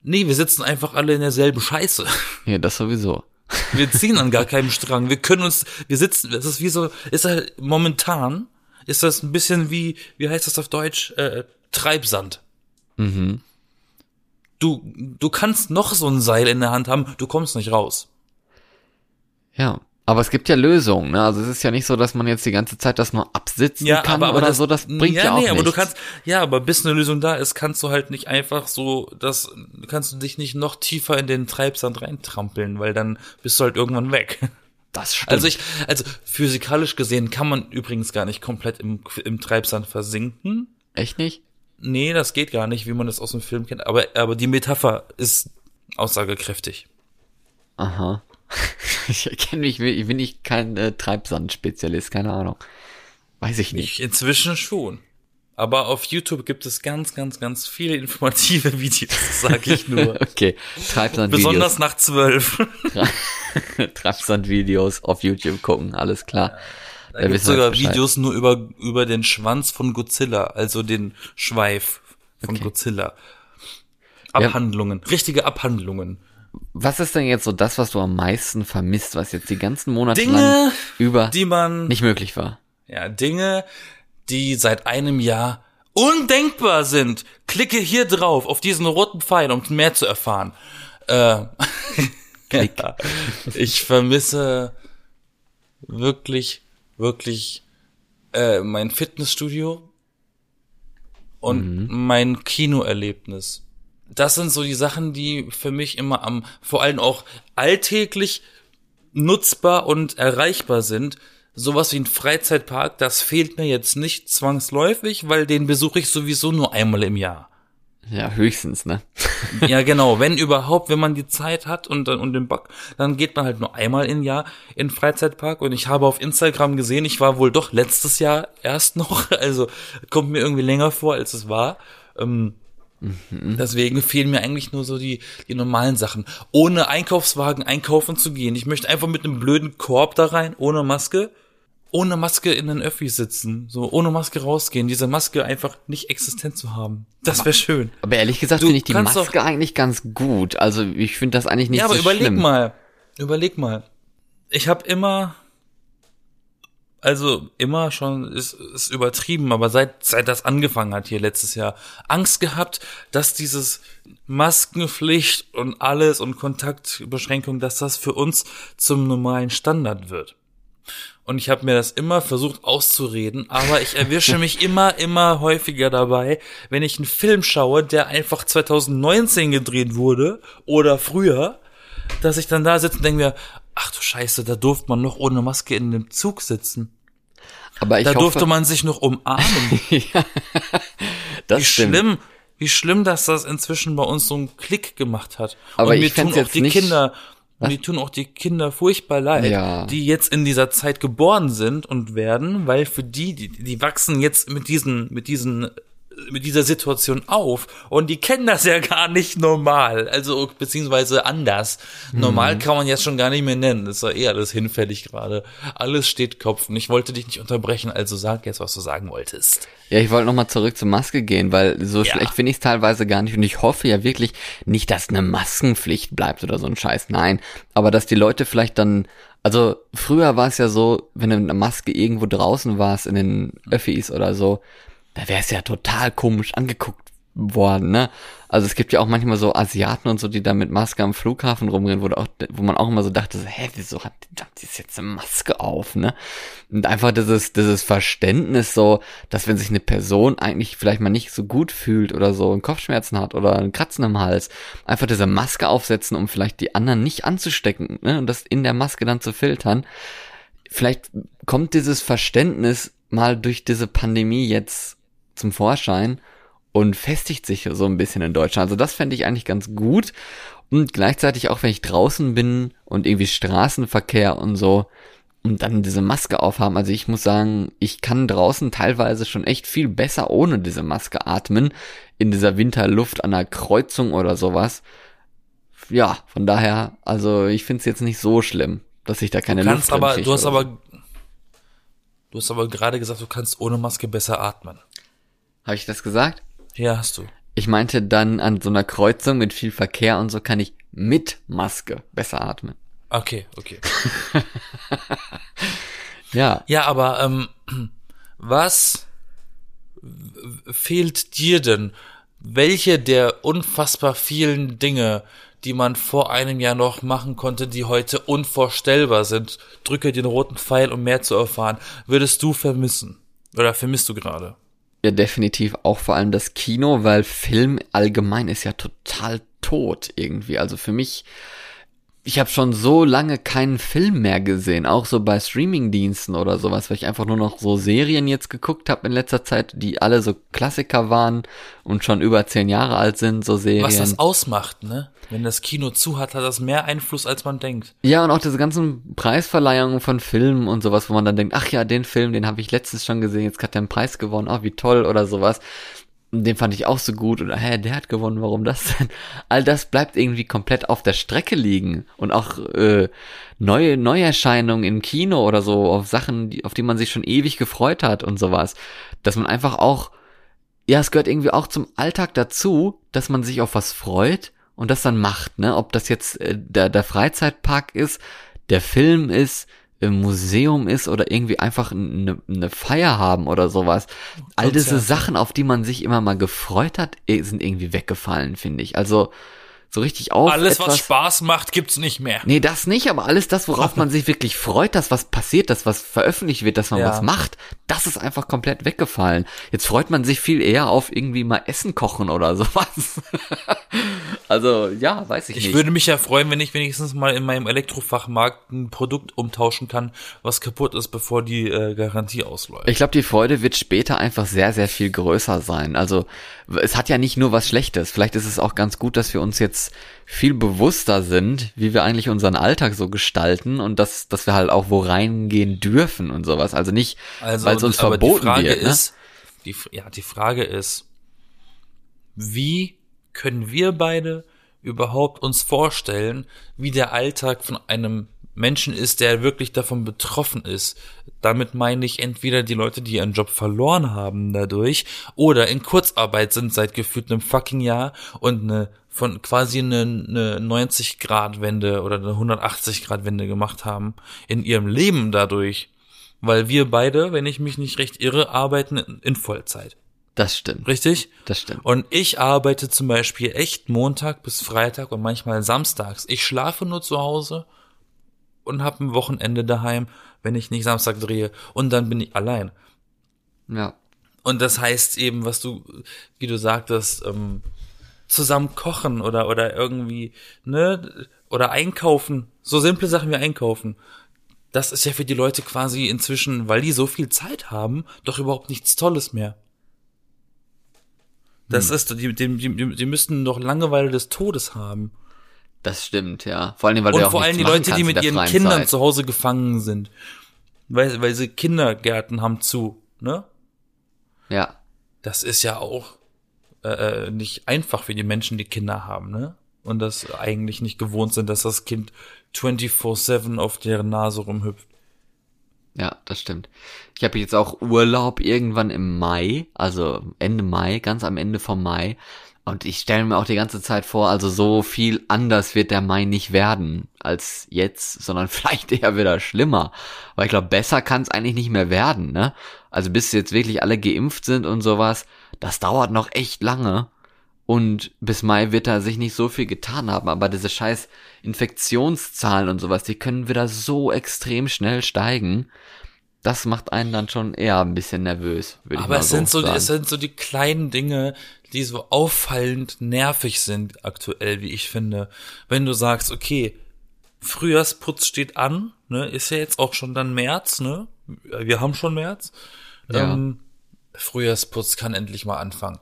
Nee, wir sitzen einfach alle in derselben Scheiße. Ja, das sowieso. Wir ziehen an gar keinem Strang. Wir können uns, wir sitzen, das ist wie so, ist halt momentan, ist das ein bisschen wie, wie heißt das auf Deutsch, äh, Treibsand. Mhm. Du, du kannst noch so ein Seil in der Hand haben, du kommst nicht raus. Ja. Aber es gibt ja Lösungen, ne? Also es ist ja nicht so, dass man jetzt die ganze Zeit das nur absitzen kann oder so, das bringt ja, auch nee, aber du nichts. kannst, ja, aber bis eine Lösung da ist, kannst du halt nicht einfach so, das, kannst du dich nicht noch tiefer in den Treibsand reintrampeln, weil dann bist du halt irgendwann weg. das stimmt. Also ich, also physikalisch gesehen kann man übrigens gar nicht komplett im, im Treibsand versinken. Echt nicht? Nee, das geht gar nicht, wie man das aus dem Film kennt. Aber, aber die Metapher ist aussagekräftig. Aha. Ich erkenne mich, ich bin nicht kein äh, Treibsand-Spezialist, keine Ahnung. Weiß ich nicht. Ich inzwischen schon. Aber auf YouTube gibt es ganz, ganz, ganz viele informative Videos, sag ich nur. Okay, Treibsand-Videos. Besonders nach zwölf. Treibsand-Videos auf YouTube gucken, alles klar. Da Da gibt wir sogar. Videos nur über, über den Schwanz von Godzilla, also den Schweif von Okay. Godzilla. Abhandlungen, richtige Abhandlungen. Was ist denn jetzt so das, was du am meisten vermisst, was jetzt die ganzen Monate Dinge, lang über die man, nicht möglich war? ja, Dinge, die seit einem Jahr undenkbar sind. Klicke hier drauf, auf diesen roten Pfeil, um mehr zu erfahren. Äh, Klick. Ja, ich vermisse wirklich, wirklich äh, mein Fitnessstudio und mein Kinoerlebnis. Das sind so die Sachen, die für mich immer am, vor allem auch alltäglich nutzbar und erreichbar sind. Sowas wie ein Freizeitpark, das fehlt mir jetzt nicht zwangsläufig, weil den besuche ich sowieso nur einmal im Jahr. Ja, höchstens, ne? Ja, genau. Wenn überhaupt, wenn man die Zeit hat und, und den Bock, dann geht man halt nur einmal im Jahr in Freizeitpark. Und ich habe auf Instagram gesehen, ich war wohl doch letztes Jahr erst noch. Also kommt mir irgendwie länger vor, als es war. Ähm, Deswegen fehlen mir eigentlich nur so die, die normalen Sachen. Ohne Einkaufswagen einkaufen zu gehen. Ich möchte einfach mit einem blöden Korb da rein, ohne Maske. Ohne Maske in den Öffis sitzen. So ohne Maske rausgehen. Diese Maske einfach nicht existent zu haben. Das wäre schön. Aber ehrlich gesagt finde ich die Maske eigentlich ganz gut. Also ich finde das eigentlich nicht Ja, aber so überleg schlimm. mal. Überleg mal. Ich habe immer, also immer schon, ist, ist übertrieben, aber seit, seit das angefangen hat hier letztes Jahr, Angst gehabt, dass dieses Maskenpflicht und alles und Kontaktbeschränkung, dass das für uns zum normalen Standard wird. Und ich habe mir das immer versucht auszureden, aber ich erwische mich immer, immer häufiger dabei, wenn ich einen Film schaue, der einfach 2019 gedreht wurde oder früher, dass ich dann da sitze und denke mir, ach du Scheiße, da durfte man noch ohne Maske in dem Zug sitzen. Aber ich Da hoffe, durfte man sich noch umarmen. das Wie stimmt. schlimm, wie schlimm, dass das inzwischen bei uns so einen Klick gemacht hat. Aber und mir ich tun auch die nicht- Kinder, mir tun auch die Kinder furchtbar leid, Ja. die jetzt in dieser Zeit geboren sind und werden, weil für die, die, die wachsen jetzt mit diesen, mit diesen mit dieser Situation auf und die kennen das ja gar nicht normal, also beziehungsweise anders. Normal kann man jetzt schon gar nicht mehr nennen, das ist ja eh alles hinfällig gerade. Alles steht Kopf und ich wollte dich nicht unterbrechen, also sag jetzt, was du sagen wolltest. Ja, ich wollte nochmal zurück zur Maske gehen, weil so Ja. schlecht finde ich es teilweise gar nicht und ich hoffe ja wirklich nicht, dass eine Maskenpflicht bleibt oder so ein Scheiß. Nein, aber dass die Leute vielleicht dann, also früher war es ja so, wenn du mit einer Maske irgendwo draußen warst in den Öffis oder so, da wär's ja total komisch angeguckt worden, ne? Also es gibt ja auch manchmal so Asiaten und so, die da mit Maske am Flughafen rumrennen, wo, auch, wo man auch immer so dachte, so, hä, wieso hat, hat die jetzt eine Maske auf, ne? Und einfach dieses, dieses Verständnis so, dass wenn sich eine Person eigentlich vielleicht mal nicht so gut fühlt oder so und Kopfschmerzen hat oder einen Kratzen im Hals, einfach diese Maske aufsetzen, um vielleicht die anderen nicht anzustecken, ne? Und das in der Maske dann zu filtern. Vielleicht kommt dieses Verständnis mal durch diese Pandemie jetzt zum Vorschein und festigt sich so ein bisschen in Deutschland. Also das fände ich eigentlich ganz gut. Und gleichzeitig auch, wenn ich draußen bin und irgendwie Straßenverkehr und so und dann diese Maske aufhaben. Also ich muss sagen, ich kann draußen teilweise schon echt viel besser ohne diese Maske atmen. In dieser Winterluft an einer Kreuzung oder sowas. Ja, von daher, also ich finde es jetzt nicht so schlimm, dass ich da keine Du Luft kannst drin aber, du hast aber, du hast aber gerade gesagt, du kannst ohne Maske besser atmen. Habe ich das gesagt? Ja, hast du. Ich meinte dann an so einer Kreuzung mit viel Verkehr und so kann ich mit Maske besser atmen. Okay, okay. Ja, Ja, aber ähm, was fehlt dir denn? Welche der unfassbar vielen Dinge, die man vor einem Jahr noch machen konnte, die heute unvorstellbar sind, drücke den roten Pfeil, um mehr zu erfahren, würdest du vermissen? Oder vermisst du gerade? Ja, definitiv auch vor allem das Kino, weil Film allgemein ist ja total tot irgendwie. Also für mich, ich habe schon so lange keinen Film mehr gesehen, auch so bei Streamingdiensten oder sowas, weil ich einfach nur noch so Serien jetzt geguckt habe in letzter Zeit, die alle so Klassiker waren und schon über zehn Jahre alt sind, so Serien. Was das ausmacht, ne? Wenn das Kino zu hat, hat das mehr Einfluss, als man denkt. Ja, und auch diese ganzen Preisverleihungen von Filmen und sowas, wo man dann denkt, ach ja, den Film, den habe ich letztens schon gesehen, jetzt hat der einen Preis gewonnen, oh, wie toll oder sowas. Den fand ich auch so gut oder hä, der hat gewonnen, warum das denn? All das bleibt irgendwie komplett auf der Strecke liegen und auch äh, neue Neuerscheinungen im Kino oder so auf Sachen, die, auf die man sich schon ewig gefreut hat und sowas, dass man einfach auch ja, es gehört irgendwie auch zum Alltag dazu, dass man sich auf was freut und das dann macht, ne? Ob das jetzt äh, der, der Freizeitpark ist, der Film ist, im Museum ist oder irgendwie einfach eine, eine Feier haben oder sowas. All diese. Sachen, auf die man sich immer mal gefreut hat, eh, sind irgendwie weggefallen, finde ich. Also so richtig auf Alles, was etwas, Spaß macht, gibt's nicht mehr. Nee, das nicht, aber alles das, worauf man sich wirklich freut, dass was passiert, dass was veröffentlicht wird, dass man Ja. was macht, das ist einfach komplett weggefallen. Jetzt freut man sich viel eher auf irgendwie mal Essen kochen oder sowas. also, ja, weiß ich, Ich nicht. würde mich ja freuen, wenn ich wenigstens mal in meinem Elektrofachmarkt ein Produkt umtauschen kann, was kaputt ist, bevor die äh, Garantie ausläuft. Ich glaube, die Freude wird später einfach sehr, sehr viel größer sein. Also es hat ja nicht nur was Schlechtes. Vielleicht ist es auch ganz gut, dass wir uns jetzt viel bewusster sind, wie wir eigentlich unseren Alltag so gestalten und dass, dass wir halt auch wo reingehen dürfen und sowas. Also nicht, weil es uns aber verboten die Frage wird. Ne? ist, die, ja, die Frage ist, wie können wir beide überhaupt uns vorstellen, wie der Alltag von einem Menschen ist, der wirklich davon betroffen ist. Damit meine ich entweder die Leute, die ihren Job verloren haben dadurch oder in Kurzarbeit sind seit gefühlt einem fucking Jahr und eine von quasi eine, eine 90 Grad Wende oder eine 180 Grad Wende gemacht haben in ihrem Leben dadurch. Weil wir beide, wenn ich mich nicht recht irre, arbeiten in- in Vollzeit. Das stimmt. Richtig? Das stimmt. Und ich arbeite zum Beispiel echt Montag bis Freitag und manchmal samstags. Ich schlafe nur zu Hause und habe ein Wochenende daheim, wenn ich nicht Samstag drehe. Und dann bin ich allein. Ja. Und das heißt eben, was du, wie du sagtest, ähm, zusammen kochen oder, oder irgendwie, ne, oder einkaufen. So simple Sachen wie einkaufen. Das ist ja für die Leute quasi inzwischen, weil die so viel Zeit haben, doch überhaupt nichts Tolles mehr. Das ist, die, die, die, die müssten doch Langeweile des Todes haben. Das stimmt, ja. Vor allem, weil du Und ja auch vor allem die Leute, die mit ihren Kindern Zeit. zu Hause gefangen sind. Weil, weil sie Kindergärten haben zu, ne? Ja. das ist ja auch äh, nicht einfach für die Menschen, die Kinder haben, ne? Und das eigentlich nicht gewohnt sind, dass das Kind 24-7 auf deren Nase rumhüpft. Ja, das stimmt. Ich habe jetzt auch Urlaub irgendwann im Mai, also Ende Mai, ganz am Ende vom Mai. Und ich stelle mir auch die ganze Zeit vor, also so viel anders wird der Mai nicht werden als jetzt, sondern vielleicht eher wieder schlimmer. Weil ich glaube, besser kann es eigentlich nicht mehr werden, ne? Also bis jetzt wirklich alle geimpft sind und sowas, das dauert noch echt lange. Und bis Mai wird da sich nicht so viel getan haben, aber diese scheiß Infektionszahlen und sowas, die können wieder so extrem schnell steigen. Das macht einen dann schon eher ein bisschen nervös, würde ich Aber es sind so, sagen. es sind so die kleinen Dinge, die so auffallend nervig sind aktuell, wie ich finde. Wenn du sagst, okay, Frühjahrsputz steht an, ne, ist ja jetzt auch schon dann März, ne? Wir haben schon März. Ja. Ähm, Frühjahrsputz kann endlich mal anfangen.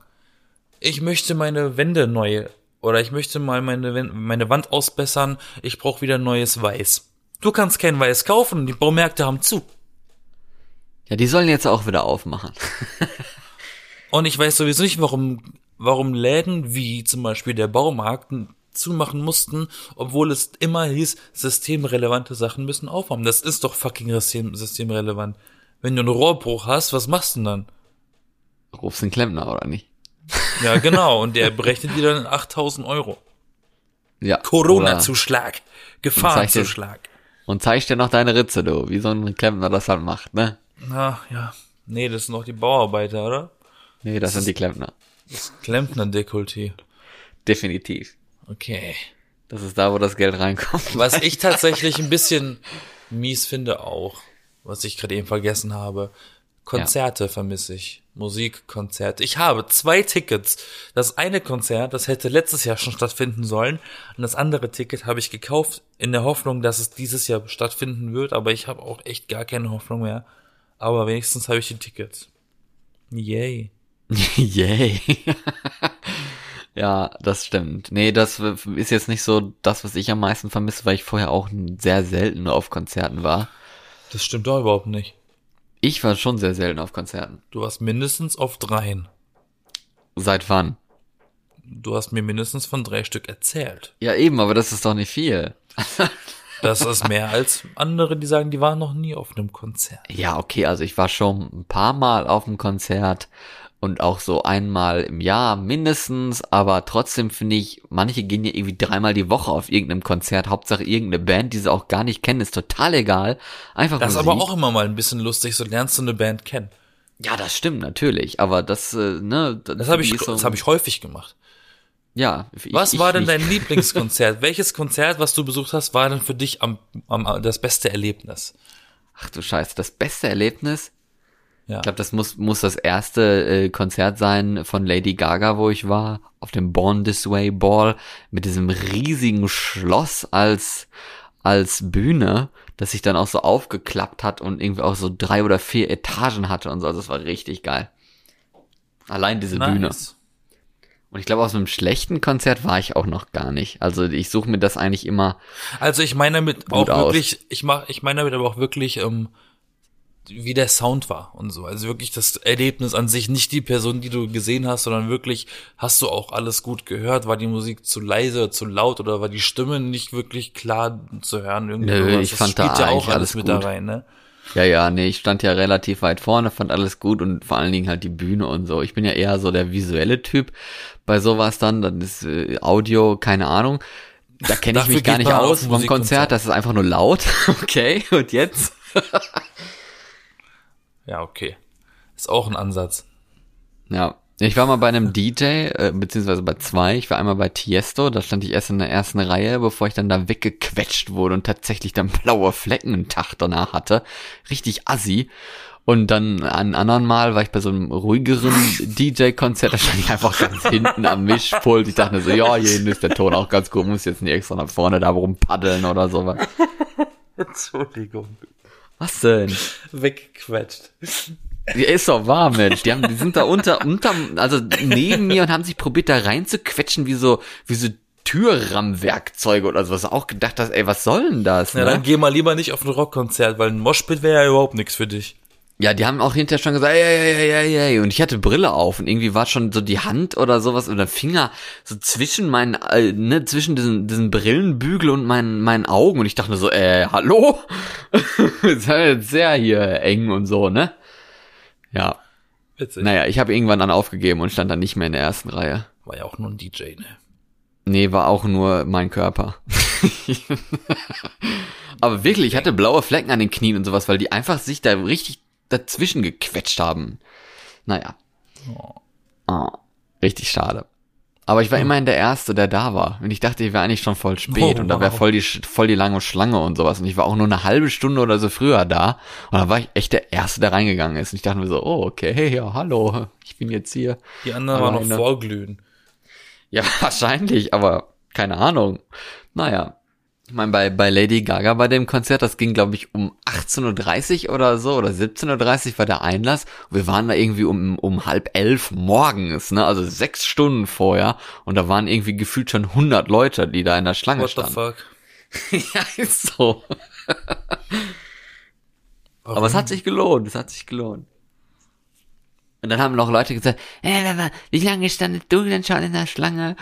Ich möchte meine Wände neu oder ich möchte mal meine, meine Wand ausbessern. Ich brauche wieder neues Weiß. Du kannst kein Weiß kaufen, die Baumärkte haben zu. Ja, die sollen jetzt auch wieder aufmachen. Und ich weiß sowieso nicht, warum, warum Läden wie zum Beispiel der Baumarkt zumachen mussten, obwohl es immer hieß, systemrelevante Sachen müssen aufhaben. Das ist doch fucking system, systemrelevant. Wenn du einen Rohrbruch hast, was machst du denn dann? Rufst den Klempner, oder nicht? Ja, genau. Und der berechnet dir dann 8000 Euro. Ja. Corona-Zuschlag. Gefahrenzuschlag. Und zeigst dir noch deine Ritze, du, wie so ein Klempner das halt macht, ne? Na, ja. Nee, das sind noch die Bauarbeiter, oder? Nee, das sind die Klempner. Klempner-Dekolleté. Definitiv. Okay. Das ist da, wo das Geld reinkommt. Was ich tatsächlich ein bisschen mies finde auch, was ich gerade eben vergessen habe, Konzerte vermisse ich. Musikkonzerte. Ich habe zwei Tickets. Das eine Konzert, das hätte letztes Jahr schon stattfinden sollen. Und das andere Ticket habe ich gekauft in der Hoffnung, dass es dieses Jahr stattfinden wird. Aber ich habe auch echt gar keine Hoffnung mehr. Aber wenigstens habe ich die Tickets. Yay. Yay. ja, das stimmt. Nee, das ist jetzt nicht so das, was ich am meisten vermisse, weil ich vorher auch sehr selten auf Konzerten war. Das stimmt doch überhaupt nicht. Ich war schon sehr selten auf Konzerten. Du warst mindestens auf dreien. Seit wann? Du hast mir mindestens von drei Stück erzählt. Ja, eben, aber das ist doch nicht viel. Das ist mehr als andere, die sagen, die waren noch nie auf einem Konzert. Ja, okay, also ich war schon ein paar Mal auf dem Konzert und auch so einmal im Jahr mindestens, aber trotzdem finde ich, manche gehen ja irgendwie dreimal die Woche auf irgendeinem Konzert, Hauptsache irgendeine Band, die sie auch gar nicht kennen, ist total egal. Einfach Das ist aber auch immer mal ein bisschen lustig, so lernst du eine Band kennen. Ja, das stimmt natürlich, aber das, äh, ne, Das habe ich, so- das habe ich häufig gemacht. Ja. Ich, Was ich war denn nicht. dein Lieblingskonzert? Welches Konzert, was du besucht hast, war denn für dich am, am das beste Erlebnis? Ach du Scheiße, das beste Erlebnis? Ja. Ich glaube, das muss, muss das erste äh, Konzert sein von Lady Gaga, wo ich war, auf dem Born This Way Ball, mit diesem riesigen Schloss als, als Bühne, das sich dann auch so aufgeklappt hat und irgendwie auch so drei oder vier Etagen hatte und so. Also das war richtig geil. Allein diese Bühne. Und ich glaube, aus einem schlechten Konzert war ich auch noch gar nicht. Also ich suche mir das eigentlich immer. Also ich meine damit auch aus. wirklich, ich mach, ich meine damit aber auch wirklich, ähm, wie der Sound war und so. Also wirklich das Erlebnis an sich, nicht die Person, die du gesehen hast, sondern wirklich, hast du auch alles gut gehört? War die Musik zu leise, zu laut oder war die Stimme nicht wirklich klar zu hören? Irgendwie Nö, ich das fand da ja auch alles alles mit gut. da rein, ne? Ja, ja, nee, ich stand ja relativ weit vorne, fand alles gut und vor allen Dingen halt die Bühne und so. Ich bin ja eher so der visuelle Typ bei sowas dann, dann ist äh, Audio, keine Ahnung. Da kenne ich mich gar nicht aus vom Musikkonzert. Konzert, das ist einfach nur laut. Okay, und jetzt? Ja, okay. Ist auch ein Ansatz. Ja, ich war mal bei einem DJ, äh, beziehungsweise bei zwei. Ich war einmal bei Tiesto, da stand ich erst in der ersten Reihe, bevor ich dann da weggequetscht wurde und tatsächlich dann blaue Flecken einen Tag danach hatte. Richtig assi. Und dann ein anderen Mal war ich bei so einem ruhigeren DJ-Konzert, da stand ich einfach ganz hinten am Mischpult. Ich dachte so, ja, hier hinten ist der Ton auch ganz gut, muss jetzt nicht extra nach vorne da rumpaddeln oder sowas. Entschuldigung. Was denn? Weggequetscht. Ja, ist doch wahr, Mensch. Die, haben, die sind da unter, unter, also neben mir und haben sich probiert, da reinzuquetschen, wie so, wie so Türrammwerkzeuge oder sowas. Auch gedacht, dass, ey, was soll denn das? Ja, ne? dann geh mal lieber nicht auf ein Rockkonzert, weil ein Moshpit wäre ja überhaupt nichts für dich. Ja, die haben auch hinterher schon gesagt, ey, ey, ey, ey, ey. Und ich hatte Brille auf und irgendwie war schon so die Hand oder sowas oder Finger so zwischen meinen, äh, ne, zwischen diesen, diesen Brillenbügel und meinen, meinen Augen. Und ich dachte mir so, äh, hallo? ist ja jetzt sehr hier eng und so, ne? Ja. Witzig. Naja, ich habe irgendwann dann aufgegeben und stand dann nicht mehr in der ersten Reihe. War ja auch nur ein DJ, ne? Nee, war auch nur mein Körper. Aber wirklich, ich hatte blaue Flecken an den Knien und sowas, weil die einfach sich da richtig dazwischen gequetscht haben. Naja. Oh. Oh, richtig schade. Aber ich war immerhin der Erste, der da war. Und ich dachte, ich wäre eigentlich schon voll spät Oh, und da wäre wow. voll die, voll die lange Schlange und sowas. Und ich war auch nur eine halbe Stunde oder so früher da. Und da war ich echt der Erste, der reingegangen ist. Und ich dachte mir so, oh, okay, hey, ja, hallo, ich bin jetzt hier. Die anderen waren noch vorglühen. Ja, wahrscheinlich, aber keine Ahnung. Naja. Ich meine, bei, bei Lady Gaga bei dem Konzert, das ging, glaube ich, um 18.30 Uhr oder so, oder 17.30 Uhr war der Einlass. Und wir waren da irgendwie um, um halb elf morgens, ne, also sechs Stunden vorher. Und da waren irgendwie gefühlt schon 100 Leute, die da in der Schlange What the standen. fuck? ja, ist so. Aber es hat sich gelohnt, es hat sich gelohnt. Und dann haben noch Leute gesagt, äh, aber wie lange standest du denn schon in der Schlange?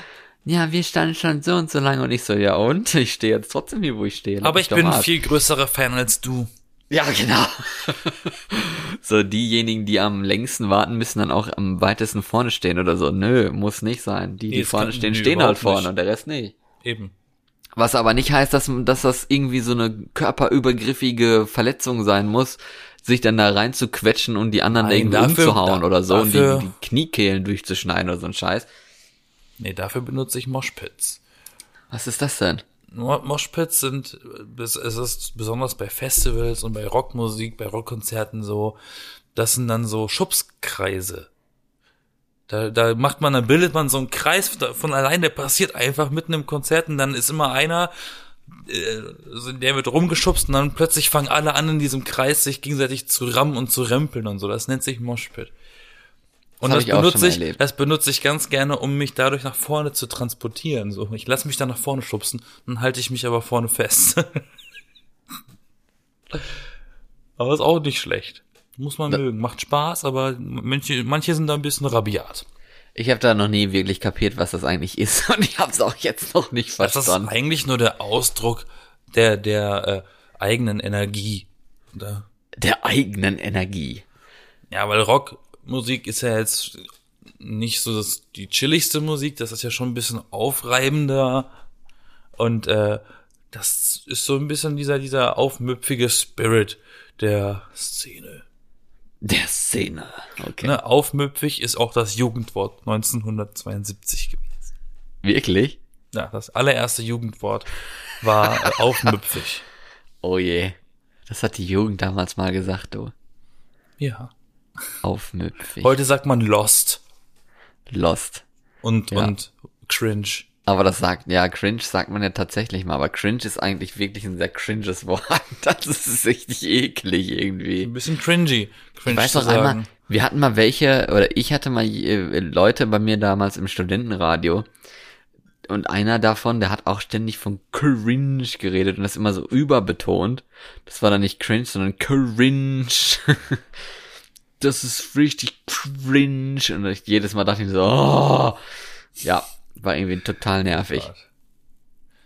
Ja, wir standen schon so und so lange. Und ich so, ja und? Ich stehe jetzt trotzdem hier, wo ich stehe. Aber ich bin ein viel größerer Fan als du. Ja, genau. so, diejenigen, die am längsten warten, müssen dann auch am weitesten vorne stehen oder so. Nö, muss nicht sein. Die, Nee, die es vorne stehen, stehen halt vorne nicht. und der Rest nicht. Eben. Was aber nicht heißt, dass, dass das irgendwie so eine körperübergriffige Verletzung sein muss, sich dann da rein zu quetschen und die anderen Nein, irgendwie dafür- umzuhauen da- oder so dafür- und die, die Kniekehlen durchzuschneiden oder so ein Scheiß. Nee, dafür benutze ich Moshpits. Was ist das denn? Mo- Moshpits sind, es ist besonders bei Festivals und bei Rockmusik, bei Rockkonzerten so, das sind dann so Schubskreise. Da, da macht man, dann bildet man so einen Kreis von allein, der passiert einfach mitten im Konzert und dann ist immer einer, äh, der wird rumgeschubst und dann plötzlich fangen alle an in diesem Kreis sich gegenseitig zu rammen und zu rempeln und so. Das nennt sich Moshpit. Und das, ich schon benutze ich, erlebt. das benutze ich ganz gerne, um mich dadurch nach vorne zu transportieren. So, ich lasse mich dann nach vorne schubsen, dann halte ich mich aber vorne fest. aber ist auch nicht schlecht. Muss man mögen. Macht Spaß, aber manche, manche sind da ein bisschen rabiat. Ich habe da noch nie wirklich kapiert, was das eigentlich ist und ich habe es auch jetzt noch nicht Das ist verstanden. eigentlich nur der Ausdruck der, der äh, eigenen Energie. Da, Der eigenen Energie. Ja, weil Rockmusik ist ja jetzt nicht so das, die chilligste Musik, das ist ja schon ein bisschen aufreibender und äh, das ist so ein bisschen dieser dieser aufmüpfige Spirit der Szene. Der Szene. Okay. Ne, aufmüpfig ist auch das Jugendwort 1972 gewesen. Wirklich? Ja, das allererste Jugendwort war äh, aufmüpfig. Oh je. Das hat die Jugend damals mal gesagt, du. Ja. Aufmüpfig. Heute sagt man lost Lost. und Ja. und cringe. Aber das sagt, ja, cringe sagt man ja tatsächlich mal, aber cringe ist eigentlich wirklich ein sehr cringes Wort. Das ist richtig eklig irgendwie. Ein bisschen cringy. Cringe Ich weiß zu noch einmal, wir hatten mal welche, oder ich hatte mal äh, Leute bei mir damals im Studentenradio. Und einer davon, der hat auch ständig von cringe geredet und das immer so überbetont. Das war dann nicht cringe, sondern cringe. das ist richtig cringe. Und ich, jedes Mal dachte ich so, oh. Ja, war irgendwie total nervig.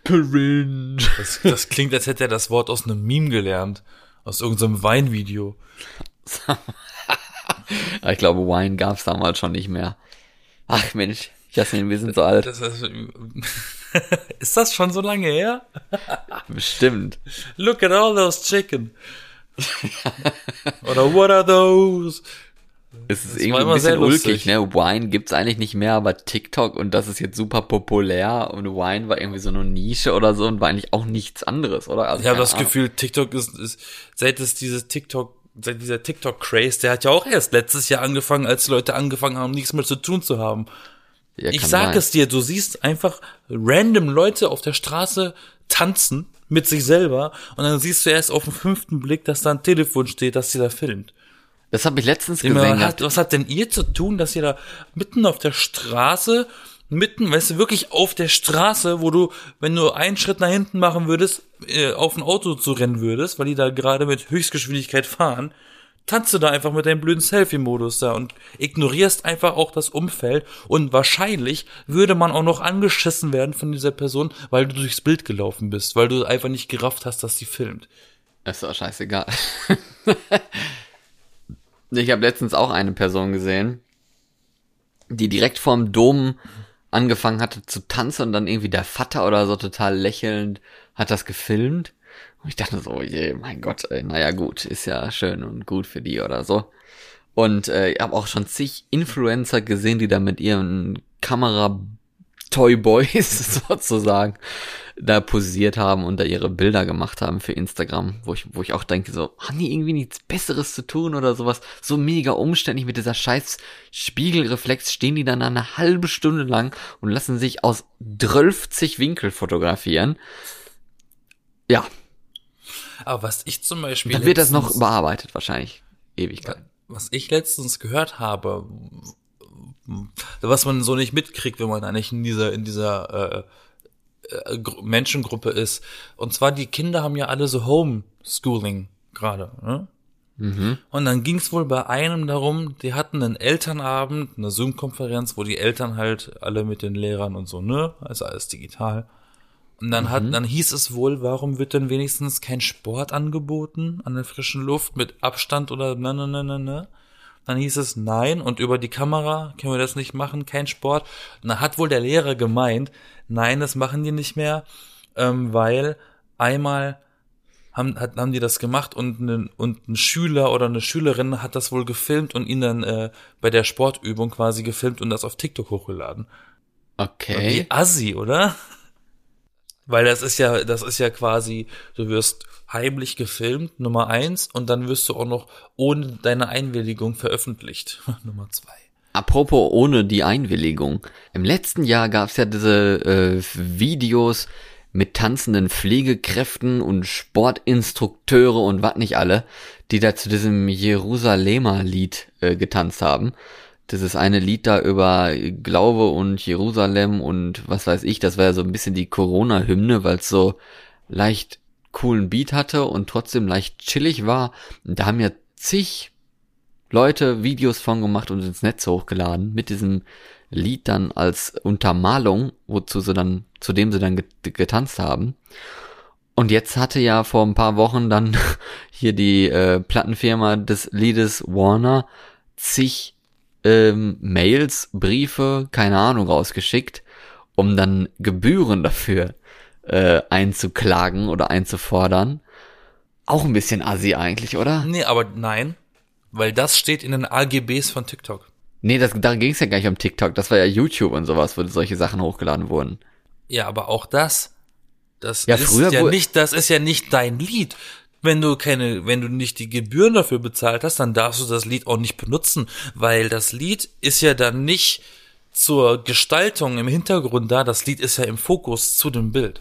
Cringe. Das, das klingt, als hätte er das Wort aus einem Meme gelernt. Aus irgendeinem Weinvideo. Ich glaube, Wine gab's damals schon nicht mehr. Ach Mensch, Jasmin, wir sind so alt. Das ist, ist das schon so lange her? Bestimmt. Look at all those chicken. Oder what are those? Es ist war irgendwie ein bisschen ulkig, ne? Wine gibt's eigentlich nicht mehr, aber TikTok und das ist jetzt super populär und Wine war irgendwie so eine Nische oder so und war eigentlich auch nichts anderes, oder? Also, Ich habe das Ahnung. Gefühl, TikTok ist, ist seit es dieses TikTok, seit dieser TikTok-Craze, der hat ja auch erst letztes Jahr angefangen, als die Leute angefangen haben, nichts mehr zu tun zu haben. Ja, Ich sag sein. es dir, du siehst einfach random Leute auf der Straße tanzen mit sich selber und dann siehst du erst auf den fünften Blick, dass da ein Telefon steht, das sie da filmt. Das habe ich letztens Immer, gesehen. hat, was hat denn ihr zu tun, dass ihr da mitten auf der Straße, mitten, weißt du, wirklich auf der Straße, wo du, wenn du einen Schritt nach hinten machen würdest, äh, auf ein Auto zu rennen würdest, weil die da gerade mit Höchstgeschwindigkeit fahren, tanzt du da einfach mit deinem blöden Selfie-Modus da und ignorierst einfach auch das Umfeld und wahrscheinlich würde man auch noch angeschissen werden von dieser Person, weil du durchs Bild gelaufen bist, weil du einfach nicht gerafft hast, dass sie filmt. ist doch scheißegal. ich habe letztens auch eine Person gesehen, die direkt vorm Dom angefangen hatte zu tanzen und dann irgendwie der Vater oder so total lächelnd hat das gefilmt. Und ich dachte so, je, mein Gott, ey, naja gut, ist ja schön und gut für die oder so. Und äh, ich habe auch schon zig Influencer gesehen, die da mit ihren Kamera Toy Boys sozusagen da posiert haben und da ihre Bilder gemacht haben für Instagram, wo ich, wo ich auch denke, so, haben die irgendwie nichts Besseres zu tun oder sowas? So mega umständlich mit dieser scheiß Spiegelreflex stehen die dann eine halbe Stunde lang und lassen sich aus 12 Winkel fotografieren. Ja. Aber was ich zum Beispiel. Dann wird das noch bearbeitet, wahrscheinlich. Ewigkeit. Was ich letztens gehört habe, was man so nicht mitkriegt, wenn man eigentlich in dieser, in dieser äh, äh, Menschengruppe ist. Und zwar, die Kinder haben ja alle so Homeschooling gerade. Ne? Mhm. Und dann ging es wohl bei einem darum, die hatten einen Elternabend, eine Zoom-Konferenz, wo die Eltern halt alle mit den Lehrern und so, ne? Also alles digital. Und dann hat, dann hieß es wohl, warum wird denn wenigstens kein Sport angeboten an der frischen Luft mit Abstand oder ne, ne, ne, ne, ne? Dann hieß es nein und über die Kamera können wir das nicht machen, kein Sport. Und dann hat wohl der Lehrer gemeint, nein, das machen die nicht mehr, ähm, weil einmal haben, hat, haben die das gemacht und, ne, und ein Schüler oder eine Schülerin hat das wohl gefilmt und ihn dann äh, bei der Sportübung quasi gefilmt und das auf TikTok hochgeladen. Okay. Wie assi, oder? Weil das ist ja, das ist ja quasi, du wirst heimlich gefilmt, Nummer eins, und dann wirst du auch noch ohne deine Einwilligung veröffentlicht, Nummer zwei. Apropos ohne die Einwilligung. Im letzten Jahr gab's ja diese äh, Videos mit tanzenden Pflegekräften und Sportinstrukteure und was nicht alle, die da zu diesem Jerusalemer Lied äh, getanzt haben. Das ist eine Lied da über Glaube und Jerusalem und was weiß ich, das war ja so ein bisschen die Corona-Hymne, weil es so leicht coolen Beat hatte und trotzdem leicht chillig war. Da haben ja zig Leute Videos von gemacht und ins Netz hochgeladen mit diesem Lied dann als Untermalung, wozu sie dann, zu dem sie dann getanzt haben. Und jetzt hatte ja vor ein paar Wochen dann hier die äh, Plattenfirma des Liedes Warner zig ähm, Mails, Briefe, keine Ahnung, rausgeschickt, um dann Gebühren dafür äh, einzuklagen oder einzufordern. Auch ein bisschen assi eigentlich, oder? Nee, aber nein, weil das steht in den AGBs von TikTok. Nee, das, da ging es ja gar nicht um TikTok, das war ja YouTube und sowas, wo solche Sachen hochgeladen wurden. Ja, aber auch das, das Ja, ist ja nicht, das ist ja nicht dein Lied. Wenn du keine, wenn du nicht die Gebühren dafür bezahlt hast, dann darfst du das Lied auch nicht benutzen, weil das Lied ist ja dann nicht zur Gestaltung im Hintergrund da, das Lied ist ja im Fokus zu dem Bild.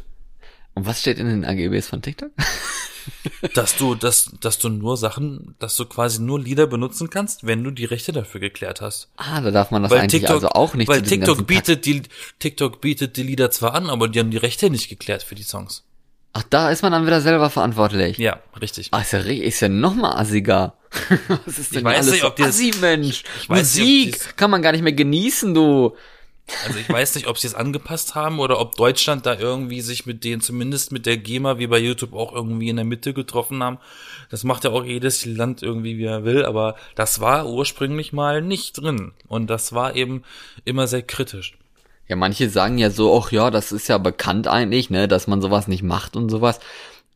Und was steht in den AGBs von TikTok? Dass du, dass, dass du nur Sachen, dass du quasi nur Lieder benutzen kannst, wenn du die Rechte dafür geklärt hast. Ah, da darf man das Weil eigentlich TikTok, also auch nicht weil TikTok bietet die, TikTok bietet die Lieder zwar an, aber die haben die Rechte nicht geklärt für die Songs. Ach, da ist man dann wieder selber verantwortlich. Ja, richtig. Ach, ist ja, ist ja noch mal assiger. Was ist denn Ich weiß alles nicht, so ob die das- assi, Mensch? ich weiß nicht, Musik die's- kann man gar nicht mehr genießen, du. Also ich weiß nicht, ob sie es angepasst haben oder ob Deutschland da irgendwie sich mit denen, zumindest mit der GEMA, wie bei YouTube auch irgendwie in der Mitte getroffen haben. Das macht ja auch jedes Land irgendwie, wie er will, aber das war ursprünglich mal nicht drin. Und das war eben immer sehr kritisch. Ja, manche sagen ja so, ach ja, das ist ja bekannt eigentlich, ne, dass man sowas nicht macht und sowas.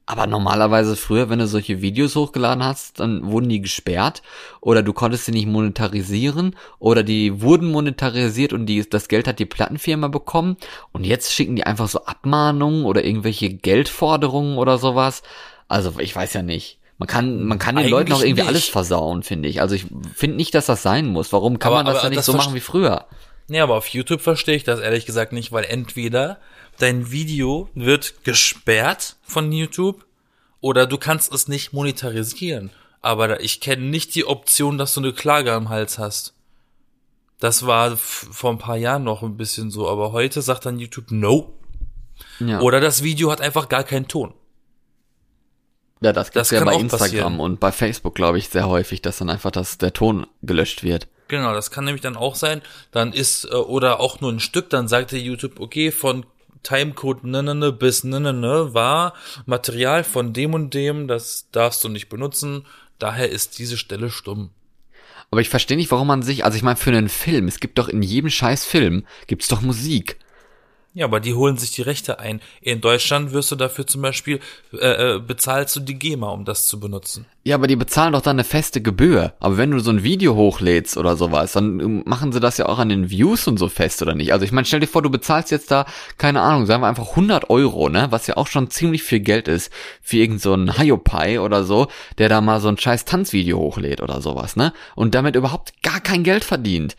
Aber normalerweise früher, wenn du solche Videos hochgeladen hast, dann wurden die gesperrt oder du konntest sie nicht monetarisieren oder die wurden monetarisiert und die, das Geld hat die Plattenfirma bekommen und jetzt schicken die einfach so Abmahnungen oder irgendwelche Geldforderungen oder sowas. Also ich weiß ja nicht. Man kann, man kann den Eigentlich Leuten auch irgendwie nicht. alles versauen, finde ich. Also ich finde nicht, dass das sein muss. Warum kann Aber- man das aber dann nicht das so machen wie früher? Nee, aber auf YouTube verstehe ich das ehrlich gesagt nicht, weil entweder dein Video wird gesperrt von YouTube oder du kannst es nicht monetarisieren. Aber ich kenne nicht die Option, dass du eine Klage am Hals hast. Das war vor ein paar Jahren noch ein bisschen so, aber heute sagt dann YouTube no. Ja. Oder das Video hat einfach gar keinen Ton. Ja, das gibt's Das ja kann bei auch Instagram passieren. und bei Facebook, glaube ich, sehr häufig, dass dann einfach das, der Ton gelöscht wird. Genau, das kann nämlich dann auch sein. Dann ist, äh, oder auch nur ein Stück, dann sagt der YouTube, okay, von Timecode ne, ne, ne bis ne, ne, ne war Material von dem und dem, das darfst du nicht benutzen. Daher ist diese Stelle stumm. Aber ich verstehe nicht, warum man sich, also ich meine, für einen Film, es gibt doch in jedem scheiß Film, gibt's doch Musik. Ja, aber die holen sich die Rechte ein. In Deutschland wirst du dafür zum Beispiel, äh, äh, bezahlst du die GEMA, um das zu benutzen. Ja, aber die bezahlen doch dann eine feste Gebühr. Aber wenn du so ein Video hochlädst oder sowas, dann ähm, machen sie das ja auch an den Views und so fest, oder nicht? Also ich meine, stell dir vor, du bezahlst jetzt da, keine Ahnung, sagen wir einfach 100 Euro, ne? Was ja auch schon ziemlich viel Geld ist für irgend so Hiopai oder so, der da mal so ein scheiß Tanzvideo hochlädt oder sowas, ne? Und damit überhaupt gar kein Geld verdient.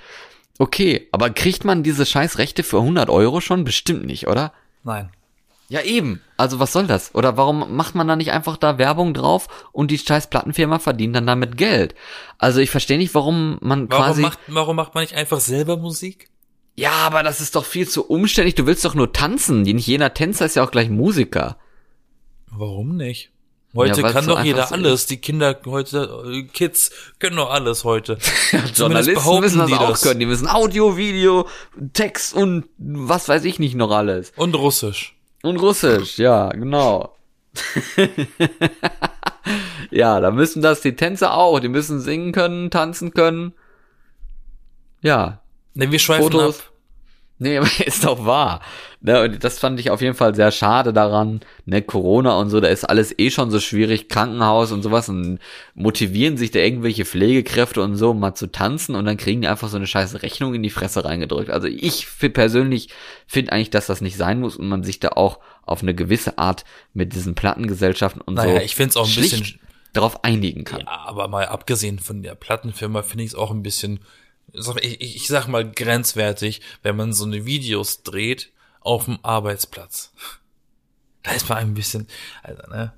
Okay, aber kriegt man diese scheiß Rechte für 100 Euro schon? Bestimmt nicht, oder? Nein. Ja, eben. Also was soll das? Oder warum macht man da nicht einfach da Werbung drauf und die scheiß Plattenfirma verdient dann damit Geld? Also ich verstehe nicht, warum man Warum quasi... macht, warum macht man nicht einfach selber Musik? ja, aber das ist doch viel zu umständlich. Du willst doch nur tanzen. Nicht jeder Tänzer ist ja auch gleich Musiker. Warum nicht? Heute Ja, kann doch jeder alles. Die Kinder heute, äh, Kids können doch alles heute. Zumindest Journalisten müssen das die auch das. können. Die müssen Audio, Video, Text und was weiß ich nicht noch alles. Und Russisch. Und Russisch, ja, genau. ja, da müssen das die Tänzer auch. Die müssen singen können, tanzen können. Ja, Ne, wir schweifen Fotos. ab. Nee, aber ist doch wahr. Ne, und das fand ich auf jeden Fall sehr schade daran. Ne, Corona und so, da ist alles eh schon so schwierig, Krankenhaus und sowas und motivieren sich da irgendwelche Pflegekräfte und so, um mal zu tanzen und dann kriegen die einfach so eine scheiß Rechnung in die Fresse reingedrückt. Also ich persönlich finde eigentlich, dass das nicht sein muss und man sich da auch auf eine gewisse Art mit diesen Plattengesellschaften und Naja, so ich find's auch ein bisschen- darauf einigen kann. Ja, aber mal abgesehen von der Plattenfirma finde ich es auch ein bisschen, ich ich sag mal grenzwertig, wenn man so eine Videos dreht auf dem Arbeitsplatz. Da ist man ein bisschen, also, ne?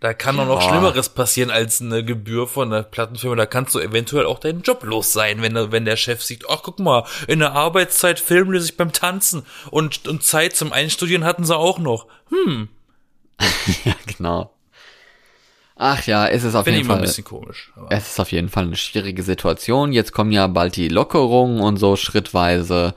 Da kann doch noch. Schlimmeres passieren als eine Gebühr von einer Plattenfirma. Da kannst du eventuell auch deinen Job los sein, wenn, der- wenn der Chef sieht, ach guck mal, in der Arbeitszeit filmen die sich beim Tanzen und, und Zeit zum Einstudieren hatten sie auch noch. Ja, genau. Ach ja, es ist auf Finde ich jeden immer ein Fall. bisschen komisch. Es ist auf jeden Fall eine schwierige Situation. Jetzt kommen ja bald die Lockerungen und so schrittweise,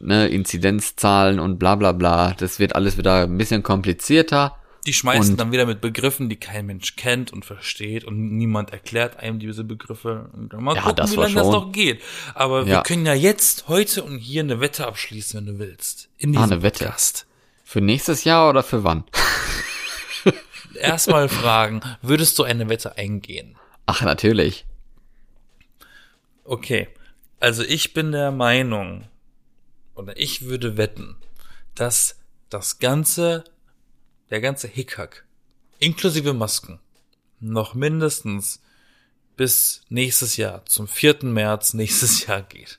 ne, Inzidenzzahlen und bla bla bla. Das wird alles wieder ein bisschen komplizierter. Die schmeißen Und- dann wieder mit Begriffen, die kein Mensch kennt und versteht und niemand erklärt einem diese Begriffe. Mal Ja, gucken, das wie lange das noch geht. Aber wir Ja. können ja jetzt, heute und hier eine Wette abschließen, wenn du willst. In Ah, diesem eine Wette. Podcast. Für nächstes Jahr oder für wann? Erstmal fragen, würdest du eine Wette eingehen? Ach, natürlich. Okay. Also ich bin der Meinung, oder ich würde wetten, dass das ganze, der ganze Hickhack, inklusive Masken, noch mindestens bis nächstes Jahr, zum 4. März nächstes Jahr geht.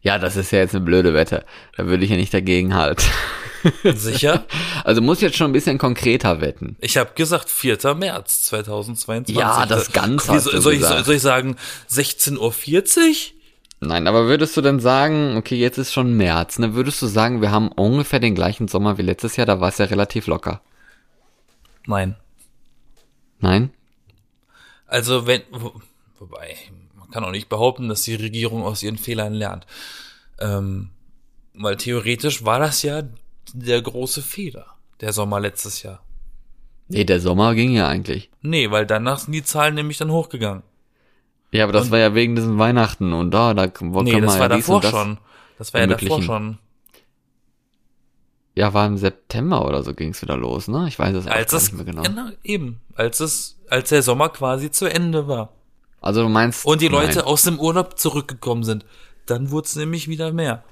Ja, das ist ja jetzt eine blöde Wette. Da würde ich ja nicht dagegen halten. Sicher? Also muss jetzt schon ein bisschen konkreter wetten. Ich habe gesagt 4. März 2022. Ja, das Ganze Wie, soll, soll, ich, soll ich sagen 16.40 Uhr? Nein, aber würdest du denn sagen, okay, jetzt ist schon März, ne? Würdest du sagen, wir haben ungefähr den gleichen Sommer wie letztes Jahr, da war es ja relativ locker. Nein. Nein? Also wenn, wo, wobei, man kann auch nicht behaupten, dass die Regierung aus ihren Fehlern lernt. Ähm, weil theoretisch war das ja der große Fehler, der Sommer letztes Jahr. Nee, der Sommer ging ja eigentlich. Nee, weil danach sind die Zahlen nämlich dann hochgegangen. Ja, aber das war ja wegen diesen Weihnachten und da, da wo Nee, kann das man war ja davor und das. schon. Das war ja davor schon. Ja, war im September oder so ging's wieder los, ne? Ich weiß es auch Als es, nicht mehr genau. genau, eben, als es, als der Sommer quasi zu Ende war. Also du meinst Und die Leute Nein. aus dem Urlaub zurückgekommen sind. Dann wurde es nämlich wieder mehr.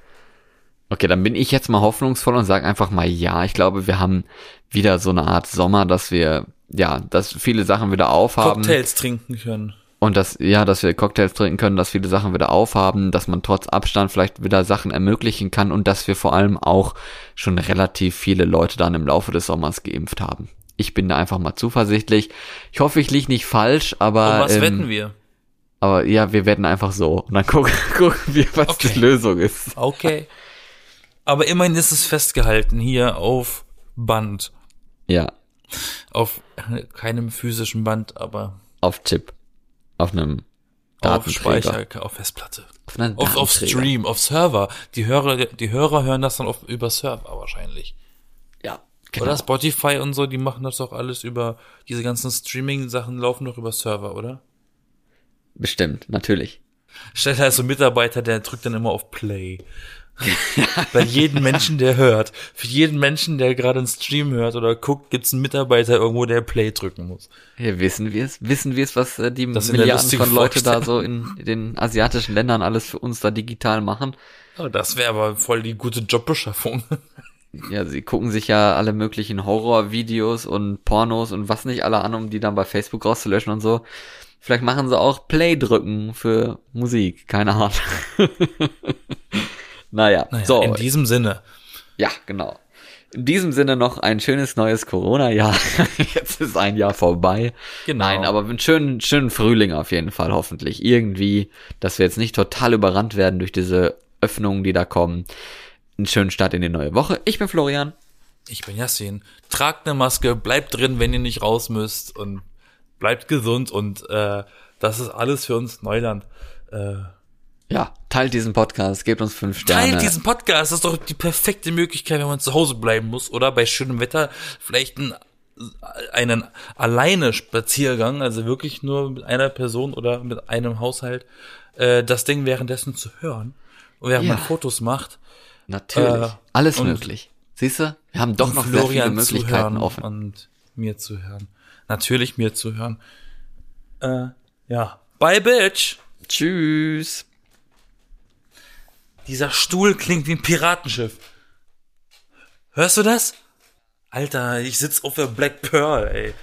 Okay, dann bin ich jetzt mal hoffnungsvoll und sage einfach mal ja. Ich glaube, wir haben wieder so eine Art Sommer, dass wir ja, dass viele Sachen wieder aufhaben Cocktails trinken können. Und dass ja, dass wir Cocktails trinken können, dass viele Sachen wieder aufhaben, dass man trotz Abstand vielleicht wieder Sachen ermöglichen kann und dass wir vor allem auch schon relativ viele Leute dann im Laufe des Sommers geimpft haben. Ich bin da einfach mal zuversichtlich. Ich hoffe, ich liege nicht falsch, aber Und was ähm, wetten wir? Aber ja, wir werden einfach so. Und dann gucken, gucken wir, was Okay. die Lösung ist. Okay. Aber immerhin ist es festgehalten hier auf Band. Ja. Auf keinem physischen Band, aber Auf Chip. Auf einem auf. Speicher, auf Festplatte. Auf, Auf, auf. Stream, auf Server. Die Hörer, die Hörer hören das dann auf, über Server wahrscheinlich. Ja, genau. Oder Spotify und so, die machen das doch alles über, diese ganzen Streaming-Sachen laufen doch über Server, oder? Bestimmt, natürlich. Stell dir also einen Mitarbeiter, der drückt dann immer auf Play. Bei jedem Menschen, der hört, für jeden Menschen, der gerade einen Stream hört oder guckt, gibt's einen Mitarbeiter irgendwo, der Play drücken muss. Hier wissen wir es, wissen wir es, was äh, die Das Milliarden von Leute da so in den asiatischen Ländern alles für uns da digital machen. Oh, das wäre aber voll die gute Jobbeschaffung. Ja, sie gucken sich ja alle möglichen Horrorvideos und Pornos und was nicht alle an, um die dann bei Facebook rauszulöschen und so. Vielleicht machen sie auch Play drücken für Musik, keine Ahnung. naja, Naja, so, in diesem Sinne. ja, genau. In diesem Sinne noch ein schönes neues Corona-Jahr. Jetzt ist ein Jahr vorbei. Genau. Nein, aber einen schönen, schönen Frühling auf jeden Fall, hoffentlich. Irgendwie, dass wir jetzt nicht total überrannt werden durch diese Öffnungen, die da kommen. Einen schönen Start in die neue Woche. Ich bin Florian. Ich bin Yassin. Tragt eine Maske, bleibt drin, wenn ihr nicht raus müsst und bleibt gesund und äh, das ist alles für uns Neuland. Äh, Ja, teilt diesen Podcast, gebt uns fünf Sterne. Teilt diesen Podcast, das ist doch die perfekte Möglichkeit, wenn man zu Hause bleiben muss oder bei schönem Wetter vielleicht einen, einen alleine Spaziergang, also wirklich nur mit einer Person oder mit einem Haushalt, äh, das Ding währenddessen zu hören und während Ja. man Fotos macht. Natürlich. Äh, Alles möglich. Siehst du? Wir haben doch noch sehr viele Florian Möglichkeiten offen. Und mir zu hören. Natürlich mir zu hören. Äh, ja. Bye, Bitch! Tschüss. Dieser Stuhl klingt wie ein Piratenschiff. Hörst du das? Alter, ich sitz auf der Black Pearl, ey.